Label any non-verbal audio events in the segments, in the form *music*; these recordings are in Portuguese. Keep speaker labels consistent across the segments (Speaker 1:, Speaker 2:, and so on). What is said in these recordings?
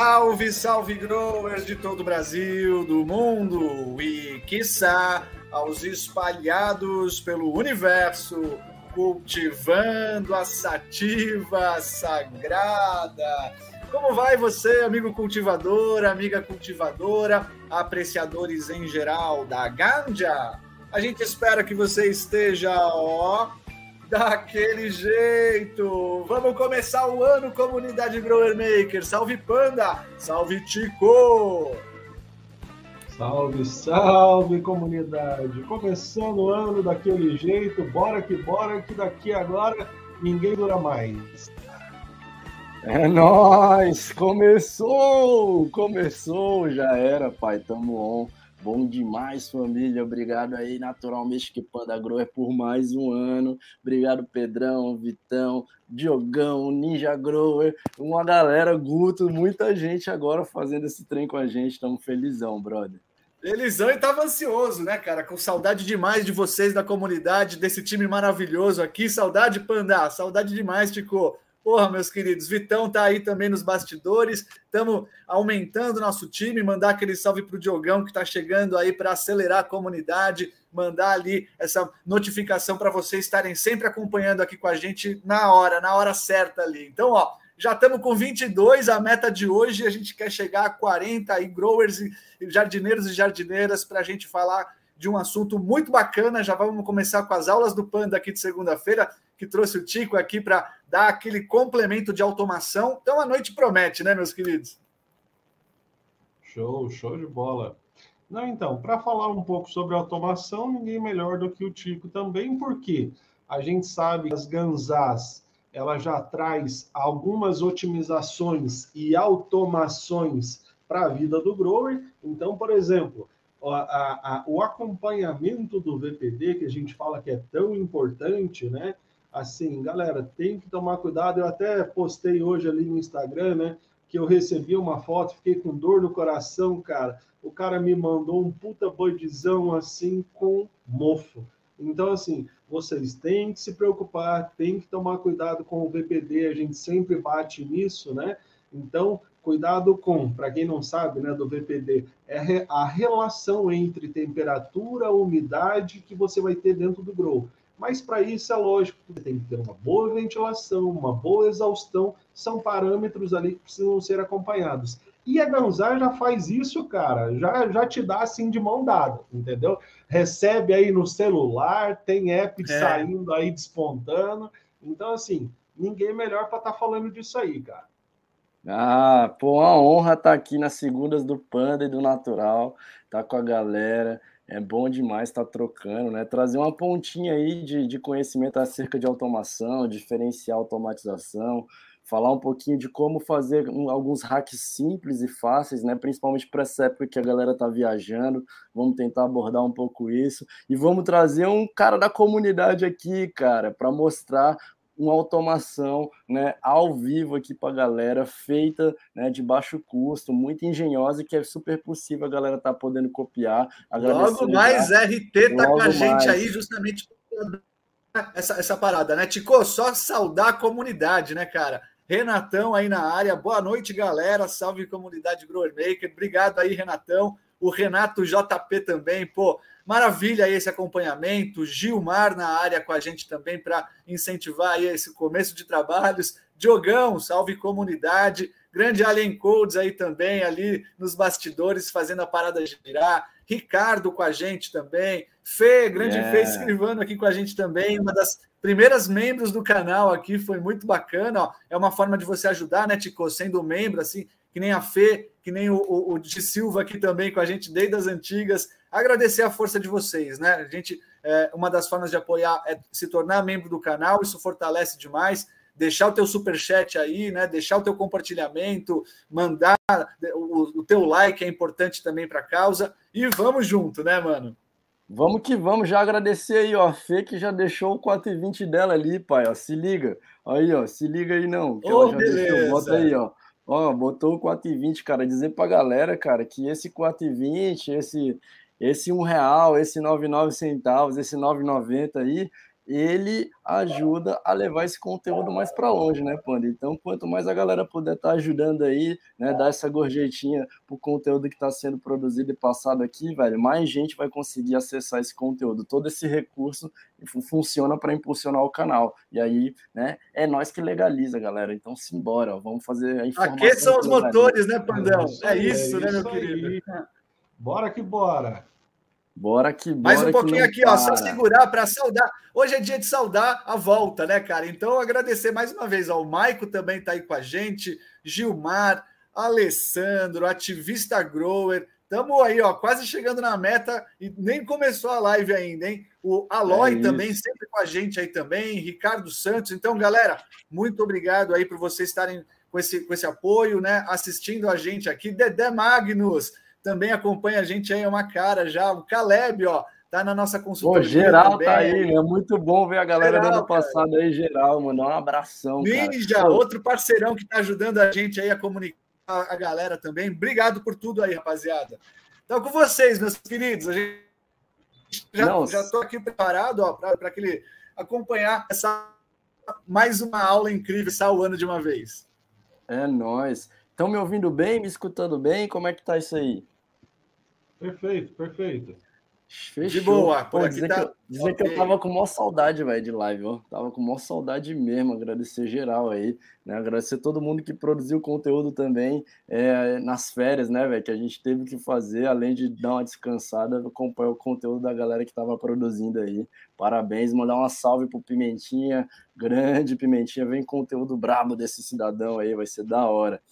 Speaker 1: Salve, salve growers de todo o Brasil, do mundo e, quiçá, aos espalhados pelo universo, cultivando a sativa sagrada. Como vai você, amigo cultivador, amiga cultivadora, apreciadores em geral da ganja? A gente espera que você esteja, ó, daquele jeito. Vamos começar o ano, comunidade Grower Maker. Salve Panda, salve Tico.
Speaker 2: Salve, salve comunidade! Começando o ano daquele jeito, bora que bora, que daqui agora ninguém dura mais.
Speaker 3: É nóis! Começou! Começou! Já era, pai, tamo on. Bom demais, família. Obrigado aí, naturalmente, que Panda Grower por mais um ano. Obrigado, Pedrão, Vitão, Diogão, Ninja Grower, uma galera, Guto, muita gente agora fazendo esse trem com a gente. Estamos felizão, brother.
Speaker 1: Felizão e tava ansioso, né, cara? Com saudade demais de vocês, da comunidade, desse time maravilhoso aqui. Saudade, Panda. Saudade demais, Tico. Porra, meus queridos, Vitão tá aí também nos bastidores. Estamos aumentando nosso time. Mandar aquele salve pro Diogão que tá chegando aí para acelerar a comunidade. Mandar ali essa notificação para vocês estarem sempre acompanhando aqui com a gente na hora, na hora certa ali. Então, ó, já estamos com 22, a meta de hoje. A gente quer chegar a 40 aí, growers e jardineiros e jardineiras para a gente falar de um assunto muito bacana. Já vamos começar com as aulas do Panda aqui de segunda-feira que trouxe o Tico aqui para dar aquele complemento de automação. Então a noite promete, né, meus queridos?
Speaker 2: Show, show de bola. Não, então, para falar um pouco sobre automação, ninguém melhor do que o Tico também, porque a gente sabe que as Ganzás ela já traz algumas otimizações e automações para a vida do grower. Então, por exemplo, a, a, o acompanhamento do VPD, que a gente fala que é tão importante, né? Assim, galera, tem que tomar cuidado. Eu até postei hoje ali no Instagram, né? Que eu recebi uma foto, fiquei com dor no coração, cara. O cara me mandou um puta bodzão assim com mofo. Então, assim, vocês têm que se preocupar, têm que tomar cuidado com o VPD, a gente sempre bate nisso, né? Então, cuidado com, para quem não sabe, né, do VPD, é a relação entre temperatura, umidade que você vai ter dentro do grow. Mas para isso é lógico que tem que ter uma boa ventilação, uma boa exaustão, são parâmetros ali que precisam ser acompanhados. E a Ganzar já faz isso, cara, já, já te dá assim de mão dada, entendeu? Recebe aí no celular, tem app é. saindo aí, despontando. Então, assim, ninguém melhor para estar tá falando disso aí, cara.
Speaker 3: Ah, pô, uma honra estar tá aqui nas segundas do Panda e do Natural, tá com a galera é bom demais estar tá trocando, né? Trazer uma pontinha aí de, de conhecimento acerca de automação, diferencial automatização, falar um pouquinho de como fazer alguns hacks simples e fáceis, né? Principalmente para essa época que a galera tá viajando. Vamos tentar abordar um pouco isso e vamos trazer um cara da comunidade aqui, cara, para mostrar uma automação né, ao vivo aqui para a galera, feita né, de baixo custo, muito engenhosa e que é super possível a galera tá podendo copiar.
Speaker 1: Logo mais RT tá com a gente mais. aí justamente essa, essa parada, né? Tico, só saudar a comunidade, né, cara? Renatão aí na área, boa noite, galera. Salve comunidade Grower Maker. Obrigado aí, Renatão. O Renato JP também, pô, Maravilha esse acompanhamento. Gilmar na área com a gente também para incentivar aí esse começo de trabalhos. Diogão, salve comunidade. Grande Alien Codes aí também, ali nos bastidores, fazendo a parada girar. Ricardo com a gente também. Fê, grande yeah. Fê, escrevendo aqui com a gente também. Uma das primeiras membros do canal aqui, foi muito bacana. Ó. É uma forma de você ajudar, né, Tico? Sendo membro, assim, que nem a Fê, que nem o, o, o de Silva aqui também com a gente desde as antigas agradecer a força de vocês, né? A gente, é, uma das formas de apoiar é se tornar membro do canal, isso fortalece demais. Deixar o teu super chat aí, né? Deixar o teu compartilhamento, mandar o, o teu like é importante também para a causa. E vamos junto, né, mano?
Speaker 3: Vamos que vamos, já agradecer aí, ó, a Fê que já deixou o 420 dela ali, pai, ó, se liga. Aí, ó, se liga aí não, que oh, ela já beleza. deixou, bota aí, ó. Ó, botou o 420, cara, dizer pra galera, cara, que esse 420, esse esse um real, esse 99 centavos, esse 9,90 aí, ele ajuda a levar esse conteúdo mais para longe, né, Panda? Então, quanto mais a galera puder estar tá ajudando aí, né, dar essa gorjetinha pro conteúdo que está sendo produzido e passado aqui, velho, mais gente vai conseguir acessar esse conteúdo. Todo esse recurso funciona para impulsionar o canal. E aí, né, é nós que legaliza, galera. Então, simbora, ó, vamos fazer a informação.
Speaker 1: Aqui são os motores, né, Pandão? É isso, é né, meu querido?
Speaker 2: Bora que bora.
Speaker 3: Bora que bora.
Speaker 1: Mais um pouquinho aqui, ó, só segurar para saudar. Hoje é dia de saudar a volta, né, cara? Então, agradecer mais uma vez ao Maico também está aí com a gente, Gilmar, Alessandro, ativista grower. Estamos aí, ó, quase chegando na meta e nem começou a live ainda, hein? O Aloy é também, sempre com a gente aí também, Ricardo Santos. Então, galera, muito obrigado aí por vocês estarem com esse, com esse apoio, né? Assistindo a gente aqui. Dedé Magnus, também acompanha a gente aí, é uma cara já. O Caleb, ó, tá na nossa consultoria.
Speaker 3: Pô, geral também. tá aí, é muito bom ver a galera geral, do ano passado cara. aí, geral, mano. Um abração.
Speaker 1: Ninja, cara. outro parceirão que tá ajudando a gente aí a comunicar a galera também. Obrigado por tudo aí, rapaziada. Então, com vocês, meus queridos, a gente já, Não, já tô aqui preparado ó, para aquele acompanhar essa mais uma aula incrível, só o ano de uma vez.
Speaker 3: É nós. Estão me ouvindo bem, me escutando bem? Como é que tá isso aí?
Speaker 2: Perfeito, perfeito.
Speaker 3: Fechou. De boa. Pô, dizer, tá... que dizer okay. que eu tava com maior saudade, velho, de live, ó. Tava com maior saudade mesmo. Agradecer geral aí, né? Agradecer todo mundo que produziu conteúdo também é, nas férias, né, velho? Que a gente teve que fazer, além de dar uma descansada, acompanhar o conteúdo da galera que tava produzindo aí. Parabéns, mandar uma salve pro Pimentinha, grande Pimentinha. Vem conteúdo brabo desse cidadão aí, vai ser da hora.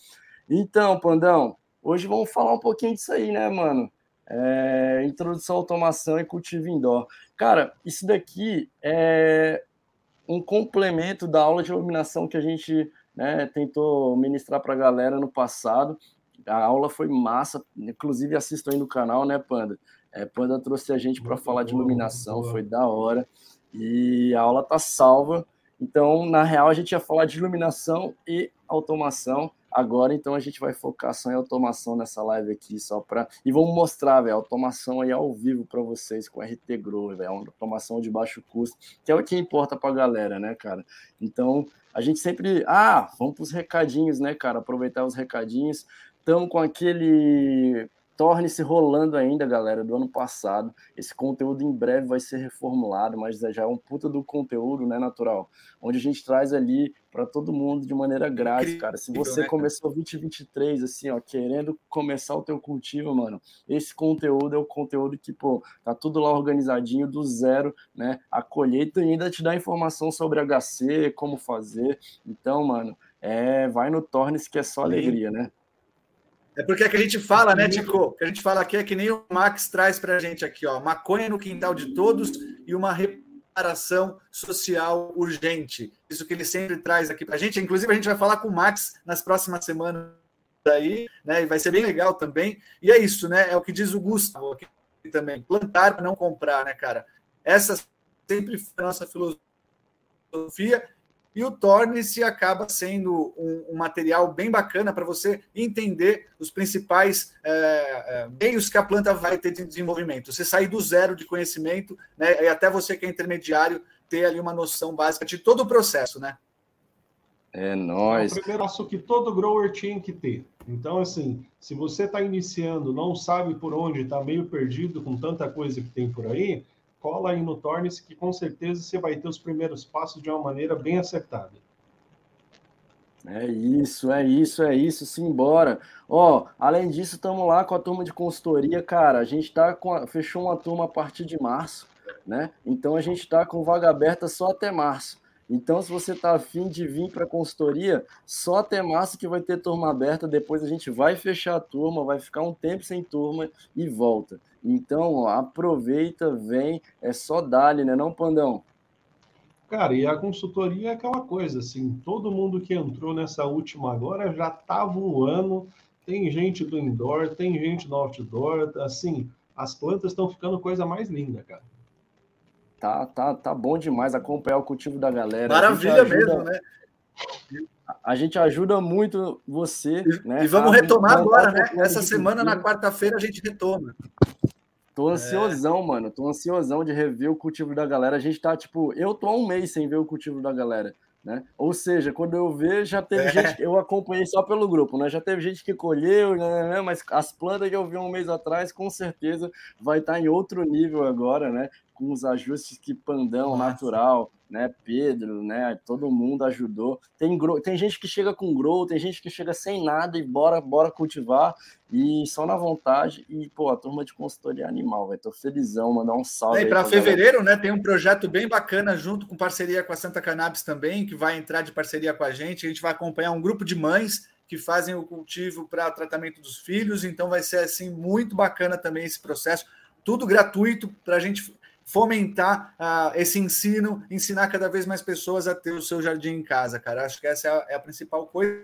Speaker 3: Então, Pandão, hoje vamos falar um pouquinho disso aí, né, mano? É, introdução à automação e cultivo indoor. Cara, isso daqui é um complemento da aula de iluminação que a gente né, tentou ministrar para a galera no passado. A aula foi massa, inclusive assistam aí no canal, né, Panda? É, Panda trouxe a gente para falar de iluminação, foi da hora. E a aula tá salva. Então, na real, a gente ia falar de iluminação e automação. Agora, então, a gente vai focar só em automação nessa live aqui, só para. E vamos mostrar, velho, automação aí ao vivo para vocês com RT Grow, velho, uma automação de baixo custo, que é o que importa para a galera, né, cara? Então, a gente sempre. Ah, vamos para os recadinhos, né, cara? Aproveitar os recadinhos. Estamos com aquele torne-se rolando ainda, galera, do ano passado. Esse conteúdo em breve vai ser reformulado, mas já é um puta do conteúdo, né, natural? Onde a gente traz ali para todo mundo de maneira grátis, cara. Se você né, começou 2023 assim, ó, querendo começar o teu cultivo, mano, esse conteúdo é o conteúdo que, pô, tá tudo lá organizadinho do zero, né? A colheita ainda te dá informação sobre HC, como fazer. Então, mano, é, vai no Tornes que é só alegria, né?
Speaker 1: É porque é que a gente fala, né, Tico? Que a gente fala aqui é que nem o Max traz para a gente aqui, ó. Maconha no quintal de todos e uma reparação social urgente. Isso que ele sempre traz aqui para a gente. Inclusive, a gente vai falar com o Max nas próximas semanas aí, né? E vai ser bem legal também. E é isso, né? É o que diz o Gustavo aqui também. Plantar não comprar, né, cara? Essa sempre foi a nossa filosofia e o Torne-se acaba sendo um, um, material bem bacana para você entender os principais é, é, meios que a planta vai ter de desenvolvimento. Você sair do zero de conhecimento, né, e até você que é intermediário ter ali uma noção básica de todo o processo, né?
Speaker 3: É nóis.
Speaker 2: É o primeiro passo que todo grower tinha que ter. Então, assim, se você está iniciando, não sabe por onde, está meio perdido com tanta coisa que tem por aí, cola aí no Tornes, que com certeza você vai ter os primeiros passos de uma maneira bem acertada.
Speaker 3: É isso, é isso, é isso, simbora. Ó, além disso, estamos lá com a turma de consultoria, cara. A gente tá com a, fechou uma turma a partir de março, né? Então a gente está com vaga aberta só até março. Então, se você está afim de vir para a consultoria, só até março que vai ter turma aberta. Depois a gente vai fechar a turma, vai ficar um tempo sem turma e volta. Então, ó, aproveita, vem, é só dali, né, não, Pandão?
Speaker 2: Cara, e a consultoria é aquela coisa, assim, todo mundo que entrou nessa última agora já tá voando, tem gente do indoor, tem gente do outdoor, assim, as plantas estão ficando coisa mais linda, cara.
Speaker 3: Tá, tá, tá bom demais acompanhar o cultivo da galera.
Speaker 1: Maravilha ajuda, mesmo, né?
Speaker 3: A gente ajuda muito você,
Speaker 1: e, né? E vamos retomar agora, né? Essa semana, na quarta-feira, a gente retoma.
Speaker 3: Tô é. ansiosão, é. mano. Tô ansiosão de rever o cultivo da galera. A gente tá, tipo, eu tô há um mês sem ver o cultivo da galera. Né? Ou seja, quando eu ver, já teve é. gente, eu acompanhei só pelo grupo, né? Já teve gente que colheu, né, né? mas as plantas que eu vi um mês atrás, com certeza vai estar tá em outro nível agora, né? Com os ajustes que Pandão, Nossa. Natural, né? Pedro, né? Todo mundo ajudou. Tem, tem gente que chega com grow, tem gente que chega sem nada e bora, bora cultivar e só na vontade. E, pô, a turma de consultoria animal, vai. Tô felizão, mandar um salve.
Speaker 1: É, e para fevereiro, galera. né? Tem um projeto bem bacana junto com parceria com a Santa Cannabis também, que vai entrar de parceria com a gente. A gente vai acompanhar um grupo de mães que fazem o cultivo para tratamento dos filhos, então vai ser assim muito bacana também esse processo, tudo gratuito para a gente fomentar uh, esse ensino, ensinar cada vez mais pessoas a ter o seu jardim em casa, cara. Acho que essa é a, é a principal coisa.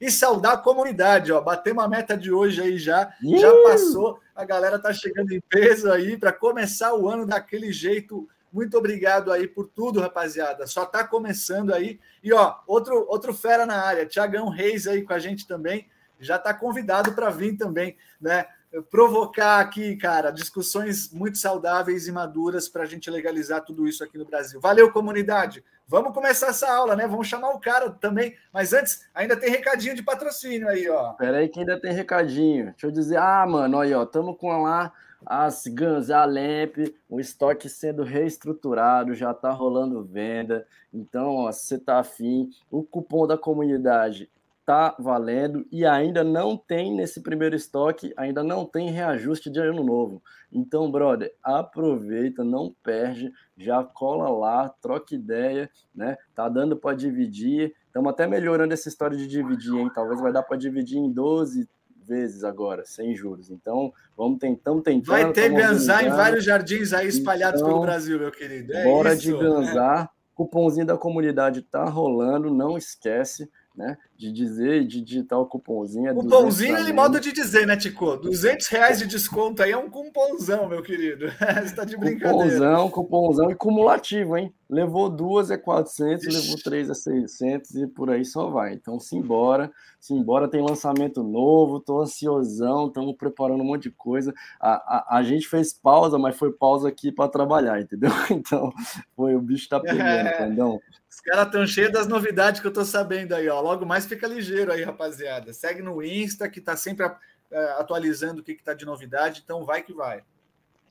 Speaker 1: E saudar a comunidade, ó. Bater uma meta de hoje aí já, uh! já passou. A galera tá chegando em peso aí para começar o ano daquele jeito. Muito obrigado aí por tudo, rapaziada. Só tá começando aí. E ó, outro outro fera na área, Tiagão Reis aí com a gente também. Já tá convidado para vir também, né? Provocar aqui, cara, discussões muito saudáveis e maduras para a gente legalizar tudo isso aqui no Brasil. Valeu, comunidade. Vamos começar essa aula, né? Vamos chamar o cara também. Mas antes, ainda tem recadinho de patrocínio aí, ó.
Speaker 3: Pera aí que ainda tem recadinho. Deixa eu dizer, ah, mano, aí, ó, estamos com lá as Guns, a Lamp, o estoque sendo reestruturado, já tá rolando venda. Então, ó, se você tá afim, o cupom da comunidade está valendo e ainda não tem nesse primeiro estoque, ainda não tem reajuste de ano novo. Então, brother, aproveita, não perde, já cola lá, troca ideia, né? Tá dando para dividir. Estamos até melhorando essa história de dividir, hein? Talvez vai dar para dividir em 12 vezes agora, sem juros. Então, vamos tentando, tentando.
Speaker 1: Vai ter ganzar em vários jardins aí espalhados então, pelo Brasil, meu querido.
Speaker 3: É bora isso. de ganzar. Cupomzinho da comunidade tá rolando, não esquece né? De dizer, de digitar o cupomzinho. É
Speaker 1: cupomzinho ele modo de dizer, né, Tico? 200 reais de desconto aí é um cupomzão, meu querido. *laughs* Você tá de brincadeira.
Speaker 3: Cupomzão, cupomzão e cumulativo, hein? Levou duas é 400, Ixi. levou três é 600 e por aí só vai. Então, simbora, simbora. Tem lançamento novo, tô ansiosão, estamos preparando um monte de coisa. A, a, a gente fez pausa, mas foi pausa aqui para trabalhar, entendeu? *laughs* Então, foi o bicho tá pegando, *laughs* é. entendeu?
Speaker 1: Os caras estão cheios das novidades que eu tô sabendo aí, ó. Logo mais fica ligeiro aí, rapaziada. Segue no Insta, que tá sempre é, atualizando o que, que tá de novidade, então vai que vai.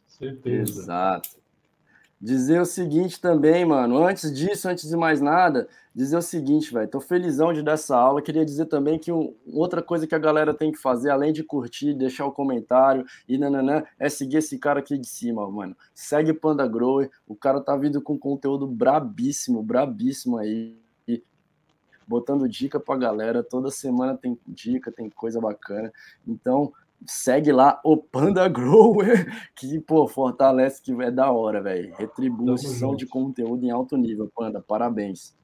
Speaker 3: Certeza. Exato. Dizer o seguinte também, mano. Antes disso, antes de mais nada, dizer o seguinte, velho. Tô felizão de dar essa aula. Queria dizer também que um, outra coisa que a galera tem que fazer, além de curtir, deixar o comentário e nananã, é seguir esse cara aqui de cima, mano. Segue Panda Grower. O cara tá vindo com conteúdo brabíssimo, brabíssimo aí botando dica pra galera. Toda semana tem dica, tem coisa bacana. Então, segue lá o Panda Grower, *laughs* que, pô, fortalece que é da hora, velho. Retribuição de conteúdo em alto nível, Panda. Parabéns.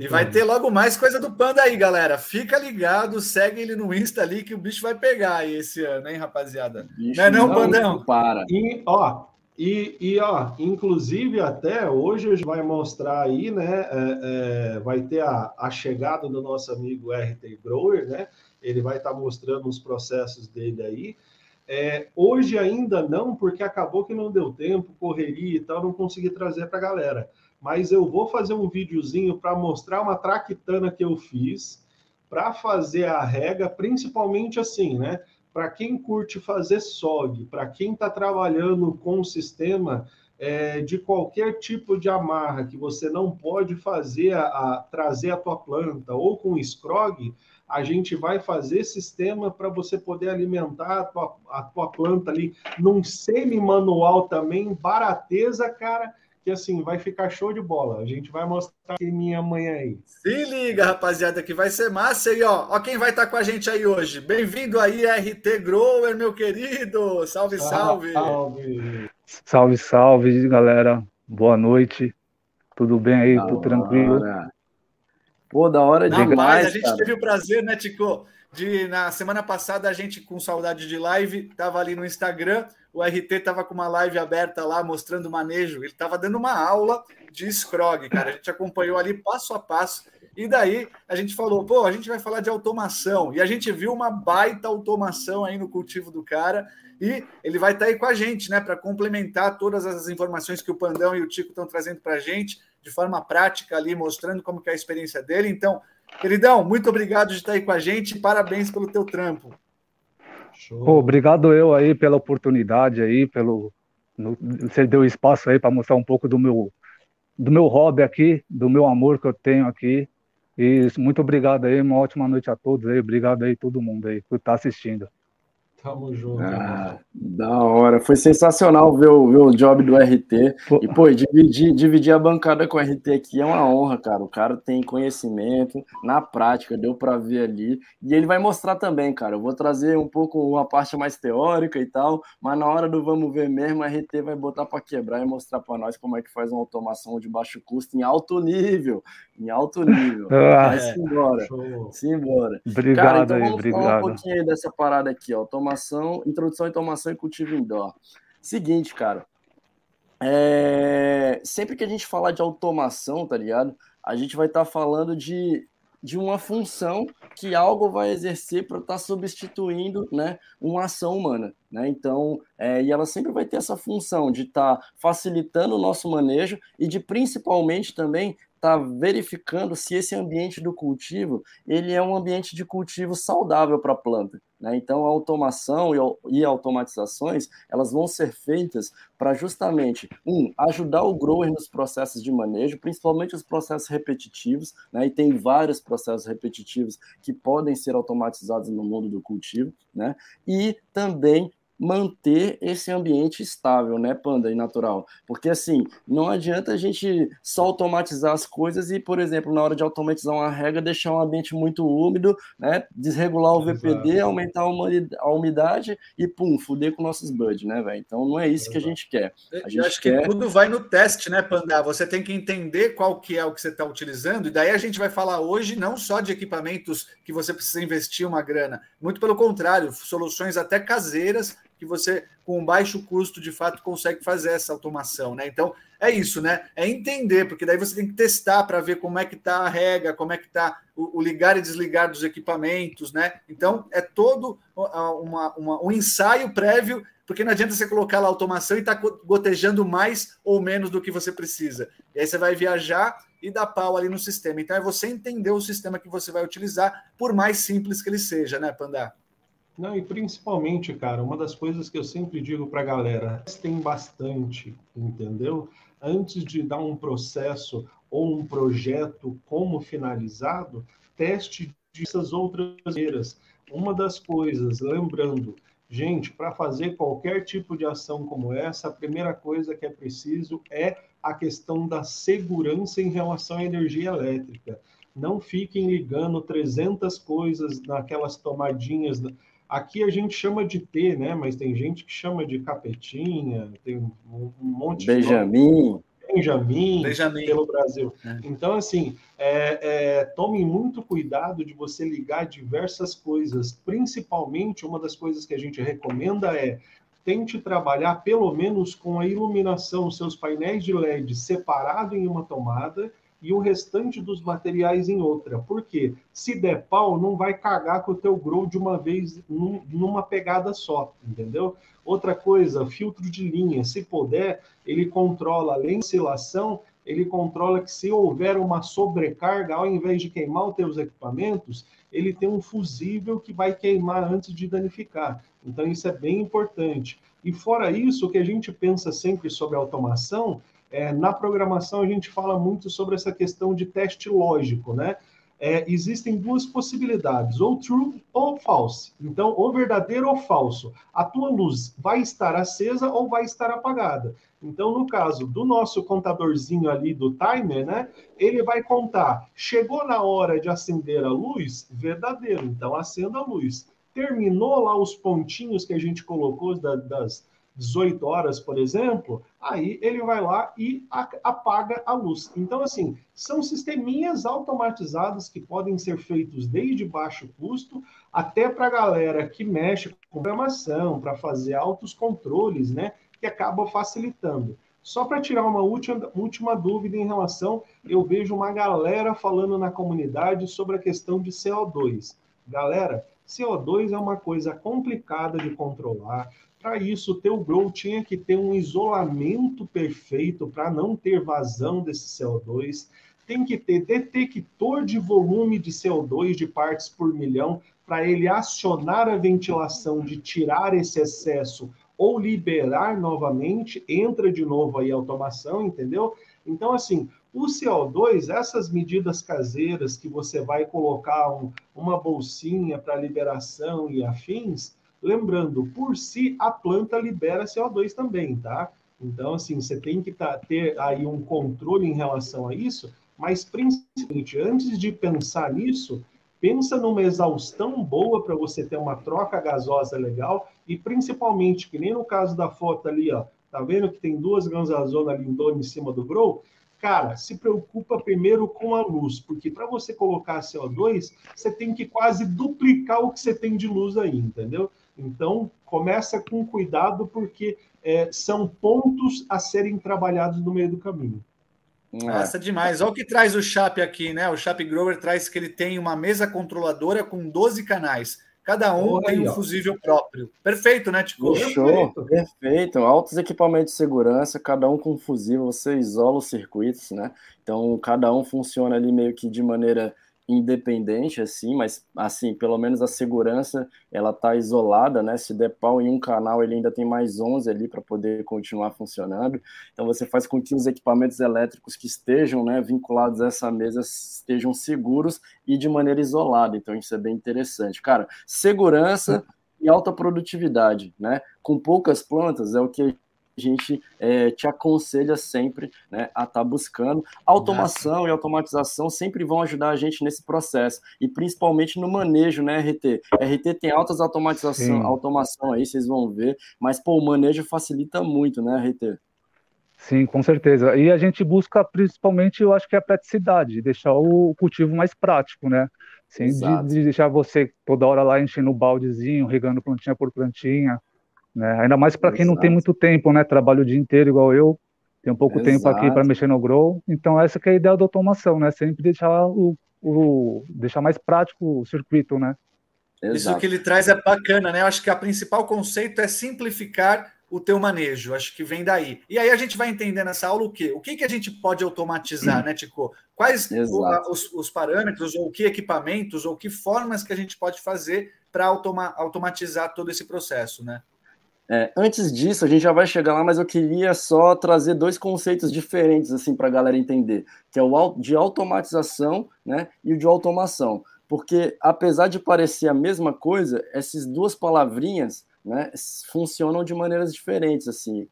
Speaker 1: E vai ter logo mais coisa do Panda aí, galera. Fica ligado, segue ele no Insta ali que o bicho vai pegar aí esse ano, hein, rapaziada?
Speaker 3: Bicho não é não, não Pandão?
Speaker 2: Para. E, ó, e, e, ó, inclusive até hoje vai mostrar aí, né? É, é, vai ter a, a chegada do nosso amigo RT Grower, né? Ele vai estar tá mostrando os processos dele aí. É, hoje ainda não, porque acabou que não deu tempo, correria e tal, não consegui trazer para a galera. Mas eu vou fazer um videozinho para mostrar uma traquitana que eu fiz para fazer a rega, principalmente assim, né? Para quem curte fazer SOG, para quem está trabalhando com o sistema é, de qualquer tipo de amarra que você não pode fazer a, a trazer a tua planta ou com scrog, a gente vai fazer sistema para você poder alimentar a tua, a tua planta ali num semi-manual também, barateza, cara, que assim, vai ficar show de bola. A gente vai mostrar aqui minha amanhã aí.
Speaker 1: Se liga, rapaziada, que vai ser massa. E ó, ó quem vai estar tá com a gente aí hoje. Bem-vindo aí, RT Grower, meu querido. Salve, salve.
Speaker 4: Salve, salve, salve galera. Boa noite. Tudo bem aí? Tudo tranquilo?
Speaker 3: Pô, da hora
Speaker 1: de demais, a gente cara. teve o prazer, né, Tico? De, na semana passada, a gente, com saudade de live, tava ali no Instagram, o RT tava com uma live aberta lá, mostrando o manejo, ele tava dando uma aula de Scrog, cara. A gente acompanhou ali passo a passo. E daí a gente falou, pô, a gente vai falar de automação. E a gente viu uma baita automação aí no cultivo do cara. E ele vai estar tá aí com a gente, né, para complementar todas as informações que o Pandão e o Tico estão trazendo para a gente, de forma prática ali, mostrando como é a experiência dele. Então, queridão, muito obrigado de estar aí com a gente. Parabéns pelo teu trampo.
Speaker 4: Show. Obrigado eu aí pela oportunidade aí, pelo no, você deu espaço aí para mostrar um pouco do meu do meu hobby aqui, do meu amor que eu tenho aqui. E muito obrigado aí, uma ótima noite a todos aí, obrigado aí todo mundo aí por estar assistindo.
Speaker 2: Tamo junto.
Speaker 3: Ah, da hora. Foi sensacional ver o, ver o job do RT. E, pô, dividir, dividir a bancada com o RT aqui é uma honra, cara. O cara tem conhecimento, na prática, deu para ver ali. E ele vai mostrar também, cara. Eu vou trazer um pouco uma parte mais teórica e tal, mas na hora do vamos ver mesmo, o RT vai botar para quebrar e mostrar para nós como é que faz uma automação de baixo custo em alto nível. Em alto nível. *laughs* Ah, vai é. embora. Simbora.
Speaker 4: Obrigado cara, então vamos aí, falar
Speaker 3: um pouquinho aí dessa parada aqui, ó. Automação introdução à automação e cultivo indoor. Seguinte, cara. É... Sempre que a gente falar de automação, tá ligado? A gente vai estar tá falando de, de uma função que algo vai exercer para estar tá substituindo né, uma ação humana. Né? Então, é, e ela sempre vai ter essa função de estar tá facilitando o nosso manejo e de principalmente também está verificando se esse ambiente do cultivo ele é um ambiente de cultivo saudável para a planta. Né? Então, a automação e, automatizações elas vão ser feitas para justamente um ajudar o grower nos processos de manejo, principalmente os processos repetitivos, né? e tem vários processos repetitivos que podem ser automatizados no mundo do cultivo, né? e também manter esse ambiente estável, né, Panda, e natural. Porque, assim, não adianta a gente só automatizar as coisas e, por exemplo, na hora de automatizar uma regra, deixar um ambiente muito úmido, né, desregular o VPD, Exato. aumentar a umidade e, pum, fuder com nossos buds, né, velho? Então, não é isso Exato. que a gente quer. A gente
Speaker 1: Eu acho quer... que tudo vai no teste, né, Panda? Você tem que entender qual que é o que você está utilizando e daí a gente vai falar hoje não só de equipamentos que você precisa investir uma grana, muito pelo contrário, soluções até caseiras que você, com baixo custo, de fato, consegue fazer essa automação, né? Então, é isso, né? É entender, porque daí você tem que testar para ver como é que está a rega, como é que está o, o, ligar e desligar dos equipamentos, né? Então, é todo uma, uma, um ensaio prévio, porque não adianta você colocar lá automação e tá gotejando mais ou menos do que você precisa. E aí você vai viajar e dar pau ali no sistema. Então, é você entender o sistema que você vai utilizar, por mais simples que ele seja, né, Pandá?
Speaker 2: Não, e principalmente, cara, uma das coisas que eu sempre digo para a galera, tem bastante, entendeu? Antes de dar um processo ou um projeto como finalizado, teste dessas outras maneiras. Uma das coisas, lembrando, gente, para fazer qualquer tipo de ação como essa, a primeira coisa que é preciso é a questão da segurança em relação à energia elétrica. Não fiquem ligando 300 coisas naquelas tomadinhas Aqui a gente chama de T, né? Mas tem gente que chama de capetinha, tem um, monte
Speaker 3: Benjamin.
Speaker 2: de. Benjamin. Benjamin. Pelo Brasil. É. Então, assim, é, é, tome muito cuidado de você ligar diversas coisas. Principalmente, uma das coisas que a gente recomenda é tente trabalhar pelo menos com a iluminação, seus painéis de LED separado em uma tomada e o restante dos materiais em outra. Por quê? Se der pau, não vai cagar com o teu grow de uma vez num, numa pegada só, entendeu? Outra coisa, filtro de linha, se puder, ele controla além da oscilação, ele controla que se houver uma sobrecarga, ao invés de queimar os teus equipamentos, ele tem um fusível que vai queimar antes de danificar. Então isso é bem importante. E fora isso, o que a gente pensa sempre sobre automação é, na programação, a gente fala muito sobre essa questão de teste lógico, né? É, existem duas possibilidades, ou true ou false. Então, ou verdadeiro ou falso. A tua luz vai estar acesa ou vai estar apagada. Então, no caso do nosso contadorzinho ali do timer, né? Ele vai contar. Chegou na hora de acender a luz, verdadeiro. Então, acenda a luz. Terminou lá os pontinhos que a gente colocou das 18 horas, por exemplo, aí ele vai lá e apaga a luz. Então, assim, são sisteminhas automatizadas que podem ser feitos desde baixo custo até para a galera que mexe com programação, para fazer altos controles, né? Que acaba facilitando. Só para tirar uma última, última dúvida em relação, eu vejo uma galera falando na comunidade sobre a questão de CO2. Galera, CO2 é uma coisa complicada de controlar. Para isso, o teu grow tinha que ter um isolamento perfeito para não ter vazão desse CO2. Tem que ter detector de volume de CO2 de partes por milhão para ele acionar a ventilação de tirar esse excesso ou liberar novamente, entra de novo aí a automação, entendeu? Então, assim, o CO2, essas medidas caseiras que você vai colocar um, uma bolsinha para liberação e afins, lembrando, por si a planta libera CO2 também, tá? Então, assim, você tem que tá, ter aí um controle em relação a isso, mas principalmente antes de pensar nisso, pensa numa exaustão boa para você ter uma troca gasosa legal e principalmente, que nem no caso da foto ali, ó, tá vendo que tem duas gansazonas lindona em cima do grow? Cara, se preocupa primeiro com a luz, porque para você colocar CO2, você tem que quase duplicar o que você tem de luz aí, entendeu? Então, começa com cuidado, porque é, são pontos a serem trabalhados no meio do caminho.
Speaker 1: Nossa, é. demais. Olha o que traz o Chap aqui, né? O Chap Grower traz que ele tem uma mesa controladora com 12 canais. Cada um Oi, tem um ó. fusível próprio. Perfeito, né, Tico?
Speaker 3: Show, perfeito. Altos equipamentos de segurança, cada um com fusível, você isola os circuitos, né? Então, cada um funciona ali meio que de maneira independente, assim, mas, assim, pelo menos a segurança, ela tá isolada, né? Se der pau em um canal, ele ainda tem mais 11 ali para poder continuar funcionando. Então, você faz com que os equipamentos elétricos que estejam, né, vinculados a essa mesa estejam seguros e de maneira isolada. Então, isso é bem interessante. Cara, segurança e alta produtividade, né? Com poucas plantas é o que a gente é, te aconselha sempre né, a estar tá buscando. Automação e automatização sempre vão ajudar a gente nesse processo, e principalmente no manejo, né, RT? RT tem altas automatização, automação aí, vocês vão ver, mas pô, o manejo facilita muito, né, RT?
Speaker 4: Sim, com certeza. E a gente busca principalmente, eu acho que é a praticidade, deixar o cultivo mais prático, né? Sem de, de, deixar você toda hora lá enchendo o baldezinho, regando plantinha por plantinha. Né? Ainda mais para quem não tem muito tempo, né? Trabalho o dia inteiro igual eu, tem um pouco Exato. tempo aqui para mexer no grow. Então essa é a ideia da automação, né? Sempre deixar o, o deixar mais prático o circuito, né?
Speaker 1: Exato. Isso que ele traz é bacana, né? Eu acho que a principal conceito é simplificar o teu manejo, acho que vem daí. E aí a gente vai entender nessa aula o quê? O que, que a gente pode automatizar, hum. né, Tico? Quais os, os, parâmetros, ou que equipamentos, ou que formas que a gente pode fazer para automa automatizar todo esse processo, né?
Speaker 3: É, antes disso, a gente já vai chegar lá, mas eu queria só trazer dois conceitos diferentes assim para a galera entender, que é o de automatização, né, e o de automação. Porque apesar de parecer a mesma coisa, essas duas palavrinhas né, funcionam de maneiras diferentes, assim,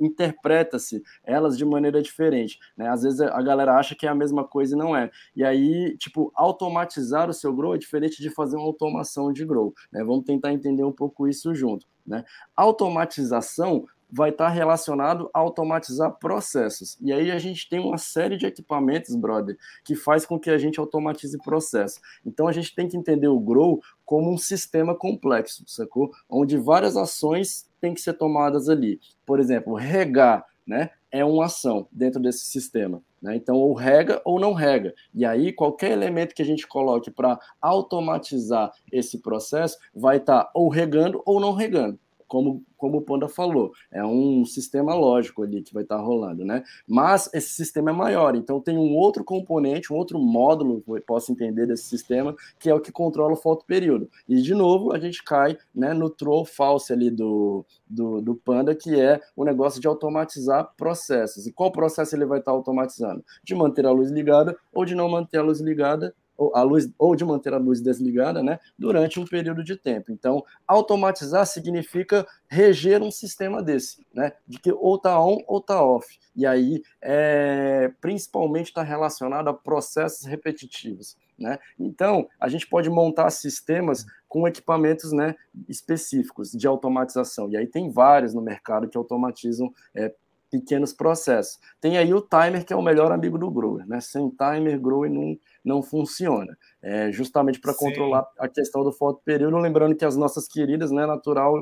Speaker 3: interpreta-se elas de maneira diferente, né? Às vezes a galera acha que é a mesma coisa e não é. E aí, tipo, automatizar o seu grow é diferente de fazer uma automação de grow, né? Vamos tentar entender um pouco isso junto, né? Automatização vai estar relacionado a automatizar processos. E aí a gente tem uma série de equipamentos, brother, que faz com que a gente automatize processos. Então a gente tem que entender o Grow como um sistema complexo, sacou? Onde várias ações têm que ser tomadas ali. Por exemplo, regar, né? É uma ação dentro desse sistema. Né? Então, ou rega ou não rega. E aí, qualquer elemento que a gente coloque para automatizar esse processo vai estar tá ou regando ou não regando como, como o Panda falou, é um sistema lógico ali que vai estar tá rolando, né? Mas esse sistema é maior, então tem um outro componente, um outro módulo, eu posso entender desse sistema, que é o que controla o fotoperíodo. E, de novo, a gente cai né, no true false ali do, do, do Panda, que é o negócio de automatizar processos. E qual processo ele vai estar tá automatizando? De manter a luz ligada ou de não manter a luz ligada a luz ou de manter a luz desligada, né, durante um período de tempo. Então, automatizar significa reger um sistema desse, né, de que ou tá on ou tá off. E aí, é, principalmente está relacionado a processos repetitivos. Né? Então, a gente pode montar sistemas com equipamentos né, específicos de automatização. E aí tem vários no mercado que automatizam é, pequenos processos. Tem aí o timer, que é o melhor amigo do grower. Né? Sem timer, grower não, não funciona. É justamente para controlar a questão do foto período, lembrando que as nossas queridas, né, natural,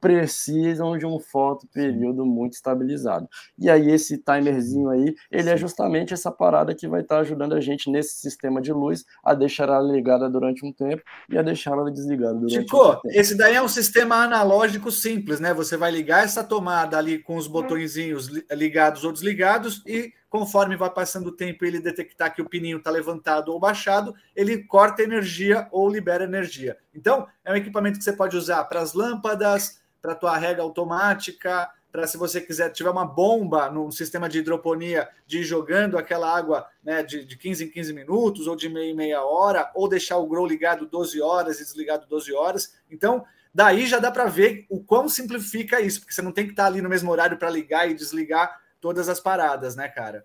Speaker 3: precisam de um foto período muito estabilizado. E aí esse timerzinho aí, ele é justamente essa parada que vai estar tá ajudando a gente nesse sistema de luz a deixar ela ligada durante um tempo e a deixar ela desligada durante
Speaker 1: Chico,
Speaker 3: um tempo.
Speaker 1: esse daí é um sistema analógico simples, né? Você vai ligar essa tomada ali com os botõezinhos ligados ou desligados e conforme vai passando o tempo ele detectar que o pininho está levantado ou baixado, ele corta energia ou libera energia. Então, é um equipamento que você pode usar para as lâmpadas, para a tua rega automática, para se você quiser, tiver uma bomba num sistema de hidroponia, de ir jogando aquela água né, de, de 15 em 15 minutos, ou de meia em meia hora, ou deixar o grow ligado 12 horas e desligado 12 horas. Então, daí já dá para ver o quão simplifica isso, porque você não tem que estar ali no mesmo horário para ligar e desligar todas as paradas, né, cara?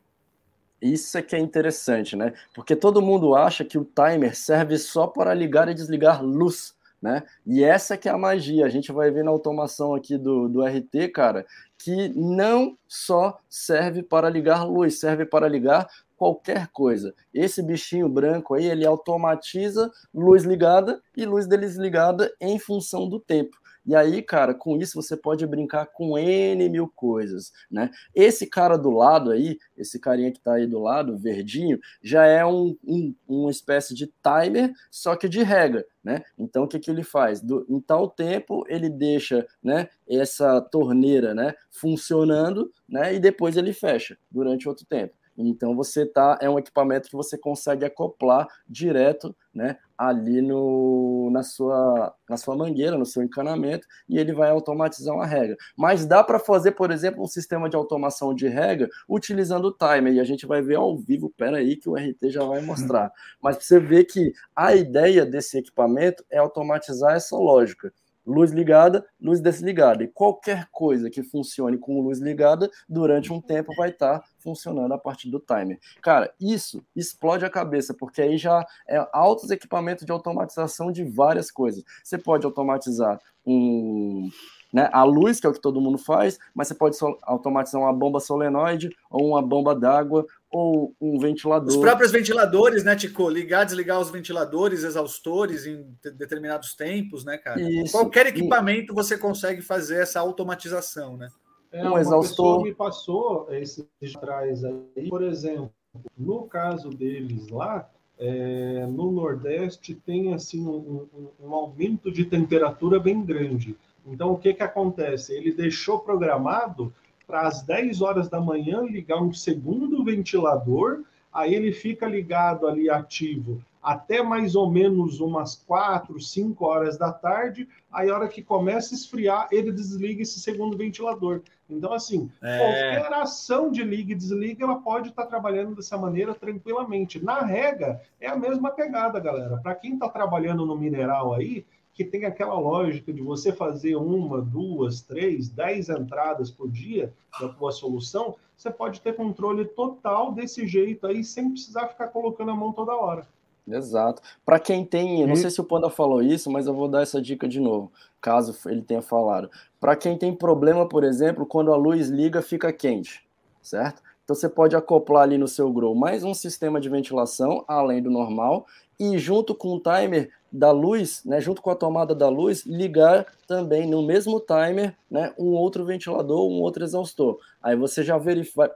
Speaker 3: Isso é que é interessante, né? Porque todo mundo acha que o timer serve só para ligar e desligar luz, né? E essa que é a magia. A gente vai ver na automação aqui do, do RT, cara, que não só serve para ligar luz, serve para ligar qualquer coisa. Esse bichinho branco aí, ele automatiza luz ligada e luz desligada em função do tempo. E aí, cara, com isso você pode brincar com N mil coisas, né? Esse cara do lado aí, esse carinha que tá aí do lado, verdinho, já é um, um uma espécie de timer, só que de regra, né? Então, o que, que ele faz? Do, em tal tempo, ele deixa né, essa torneira né, funcionando, né? E depois ele fecha durante outro tempo. Então você tá é um equipamento que você consegue acoplar direto, né, ali no na sua na sua mangueira, no seu encanamento e ele vai automatizar uma regra. Mas dá para fazer, por exemplo, um sistema de automação de regra utilizando o timer e a gente vai ver ao vivo, pera aí que o RT já vai mostrar. *laughs* Mas você vê que a ideia desse equipamento é automatizar essa lógica luz ligada, luz desligada. E qualquer coisa que funcione com luz ligada, durante um tempo vai estar tá funcionando a partir do timer. Cara, isso explode a cabeça, porque aí já é altos equipamentos de automatização de várias coisas. Você pode automatizar um né? A luz, que é o que todo mundo faz, mas você pode automatizar uma bomba solenoide ou uma bomba d'água ou um ventilador. Os
Speaker 1: próprios ventiladores, né, Tico? Ligar, desligar os ventiladores, exaustores em determinados tempos, né, cara? Isso. Qualquer equipamento você consegue fazer essa automatização, né?
Speaker 2: É, um exaustor. me passou esses atrás aí, por exemplo, no caso deles lá, é, no Nordeste tem assim um, um, um, aumento de temperatura bem grande. Então, o que, que acontece? Ele deixou programado para as 10 horas da manhã ligar um segundo ventilador, aí ele fica ligado ali ativo até mais ou menos umas 4, 5 horas da tarde, aí a hora que começa a esfriar, ele desliga esse segundo ventilador. Então, assim, é... qualquer ação de liga e desliga, ela pode estar tá trabalhando dessa maneira tranquilamente. Na rega, é a mesma pegada, galera. Para quem está trabalhando no mineral aí, que tem aquela lógica de você fazer uma, duas, três, dez entradas por dia da tua solução, você pode ter controle total desse jeito aí, sem precisar ficar colocando a mão toda hora.
Speaker 3: Exato. Para quem tem, eu não sei se o Panda falou isso, mas eu vou dar essa dica de novo, caso ele tenha falado. Para quem tem problema, por exemplo, quando a luz liga, fica quente, certo? Então você pode acoplar ali no seu grow mais um sistema de ventilação, além do normal, e junto com o timer da luz, né, junto com a tomada da luz, ligar também no mesmo timer né, um outro ventilador, um outro exaustor. Aí você já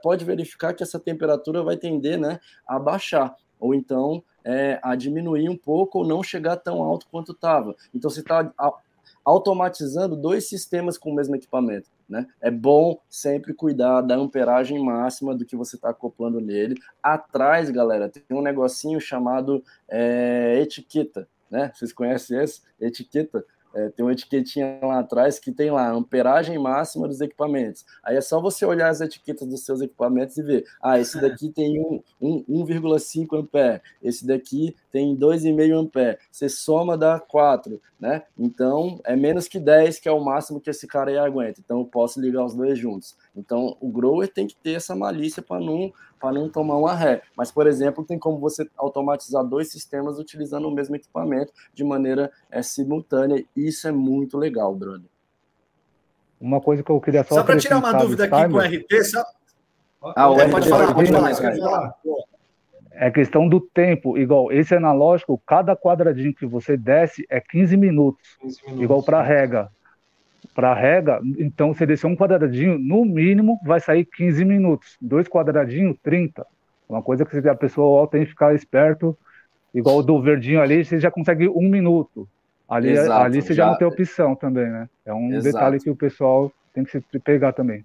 Speaker 3: pode verificar que essa temperatura vai tender né, a baixar, ou então é, a diminuir um pouco ou não chegar tão alto quanto estava. Então você está automatizando dois sistemas com o mesmo equipamento. Né? É bom sempre cuidar da amperagem máxima do que você está acoplando nele. Atrás, galera, tem um negocinho chamado é, etiqueta. Né? Vocês conhecem esse? Etiqueta. É, tem uma etiquetinha lá atrás que tem lá amperagem máxima dos equipamentos. Aí é só você olhar as etiquetas dos seus equipamentos e ver, ah, esse *laughs* daqui tem 1,5 ampere, esse daqui tem 2,5 ampere. Você soma dá 4, né? Então é menos que 10 que é o máximo que esse cara aí aguenta. Então eu posso ligar os dois juntos. Então o grower tem que ter essa malícia para não para não tomar uma ré. Mas, por exemplo, tem como você automatizar dois sistemas utilizando o mesmo equipamento de maneira é, simultânea. Isso é muito legal, brother.
Speaker 4: Uma coisa que eu queria
Speaker 1: só. Só para tirar uma dúvida aqui com o RT, só. Ah, o é, pode falar, pode falar.
Speaker 4: É questão do tempo, igual esse analógico, cada quadradinho que você desce é 15 minutos, 15 minutos igual para rega. Para rega, então você descer um quadradinho, no mínimo vai sair 15 minutos. Dois quadradinhos, 30. Uma coisa que a pessoa tem que ficar esperto, igual o do verdinho ali, você já consegue um minuto. Ali, Exato, ali você já, já, não tem opção também, né? É um Exato. detalhe que o pessoal tem que se pegar também.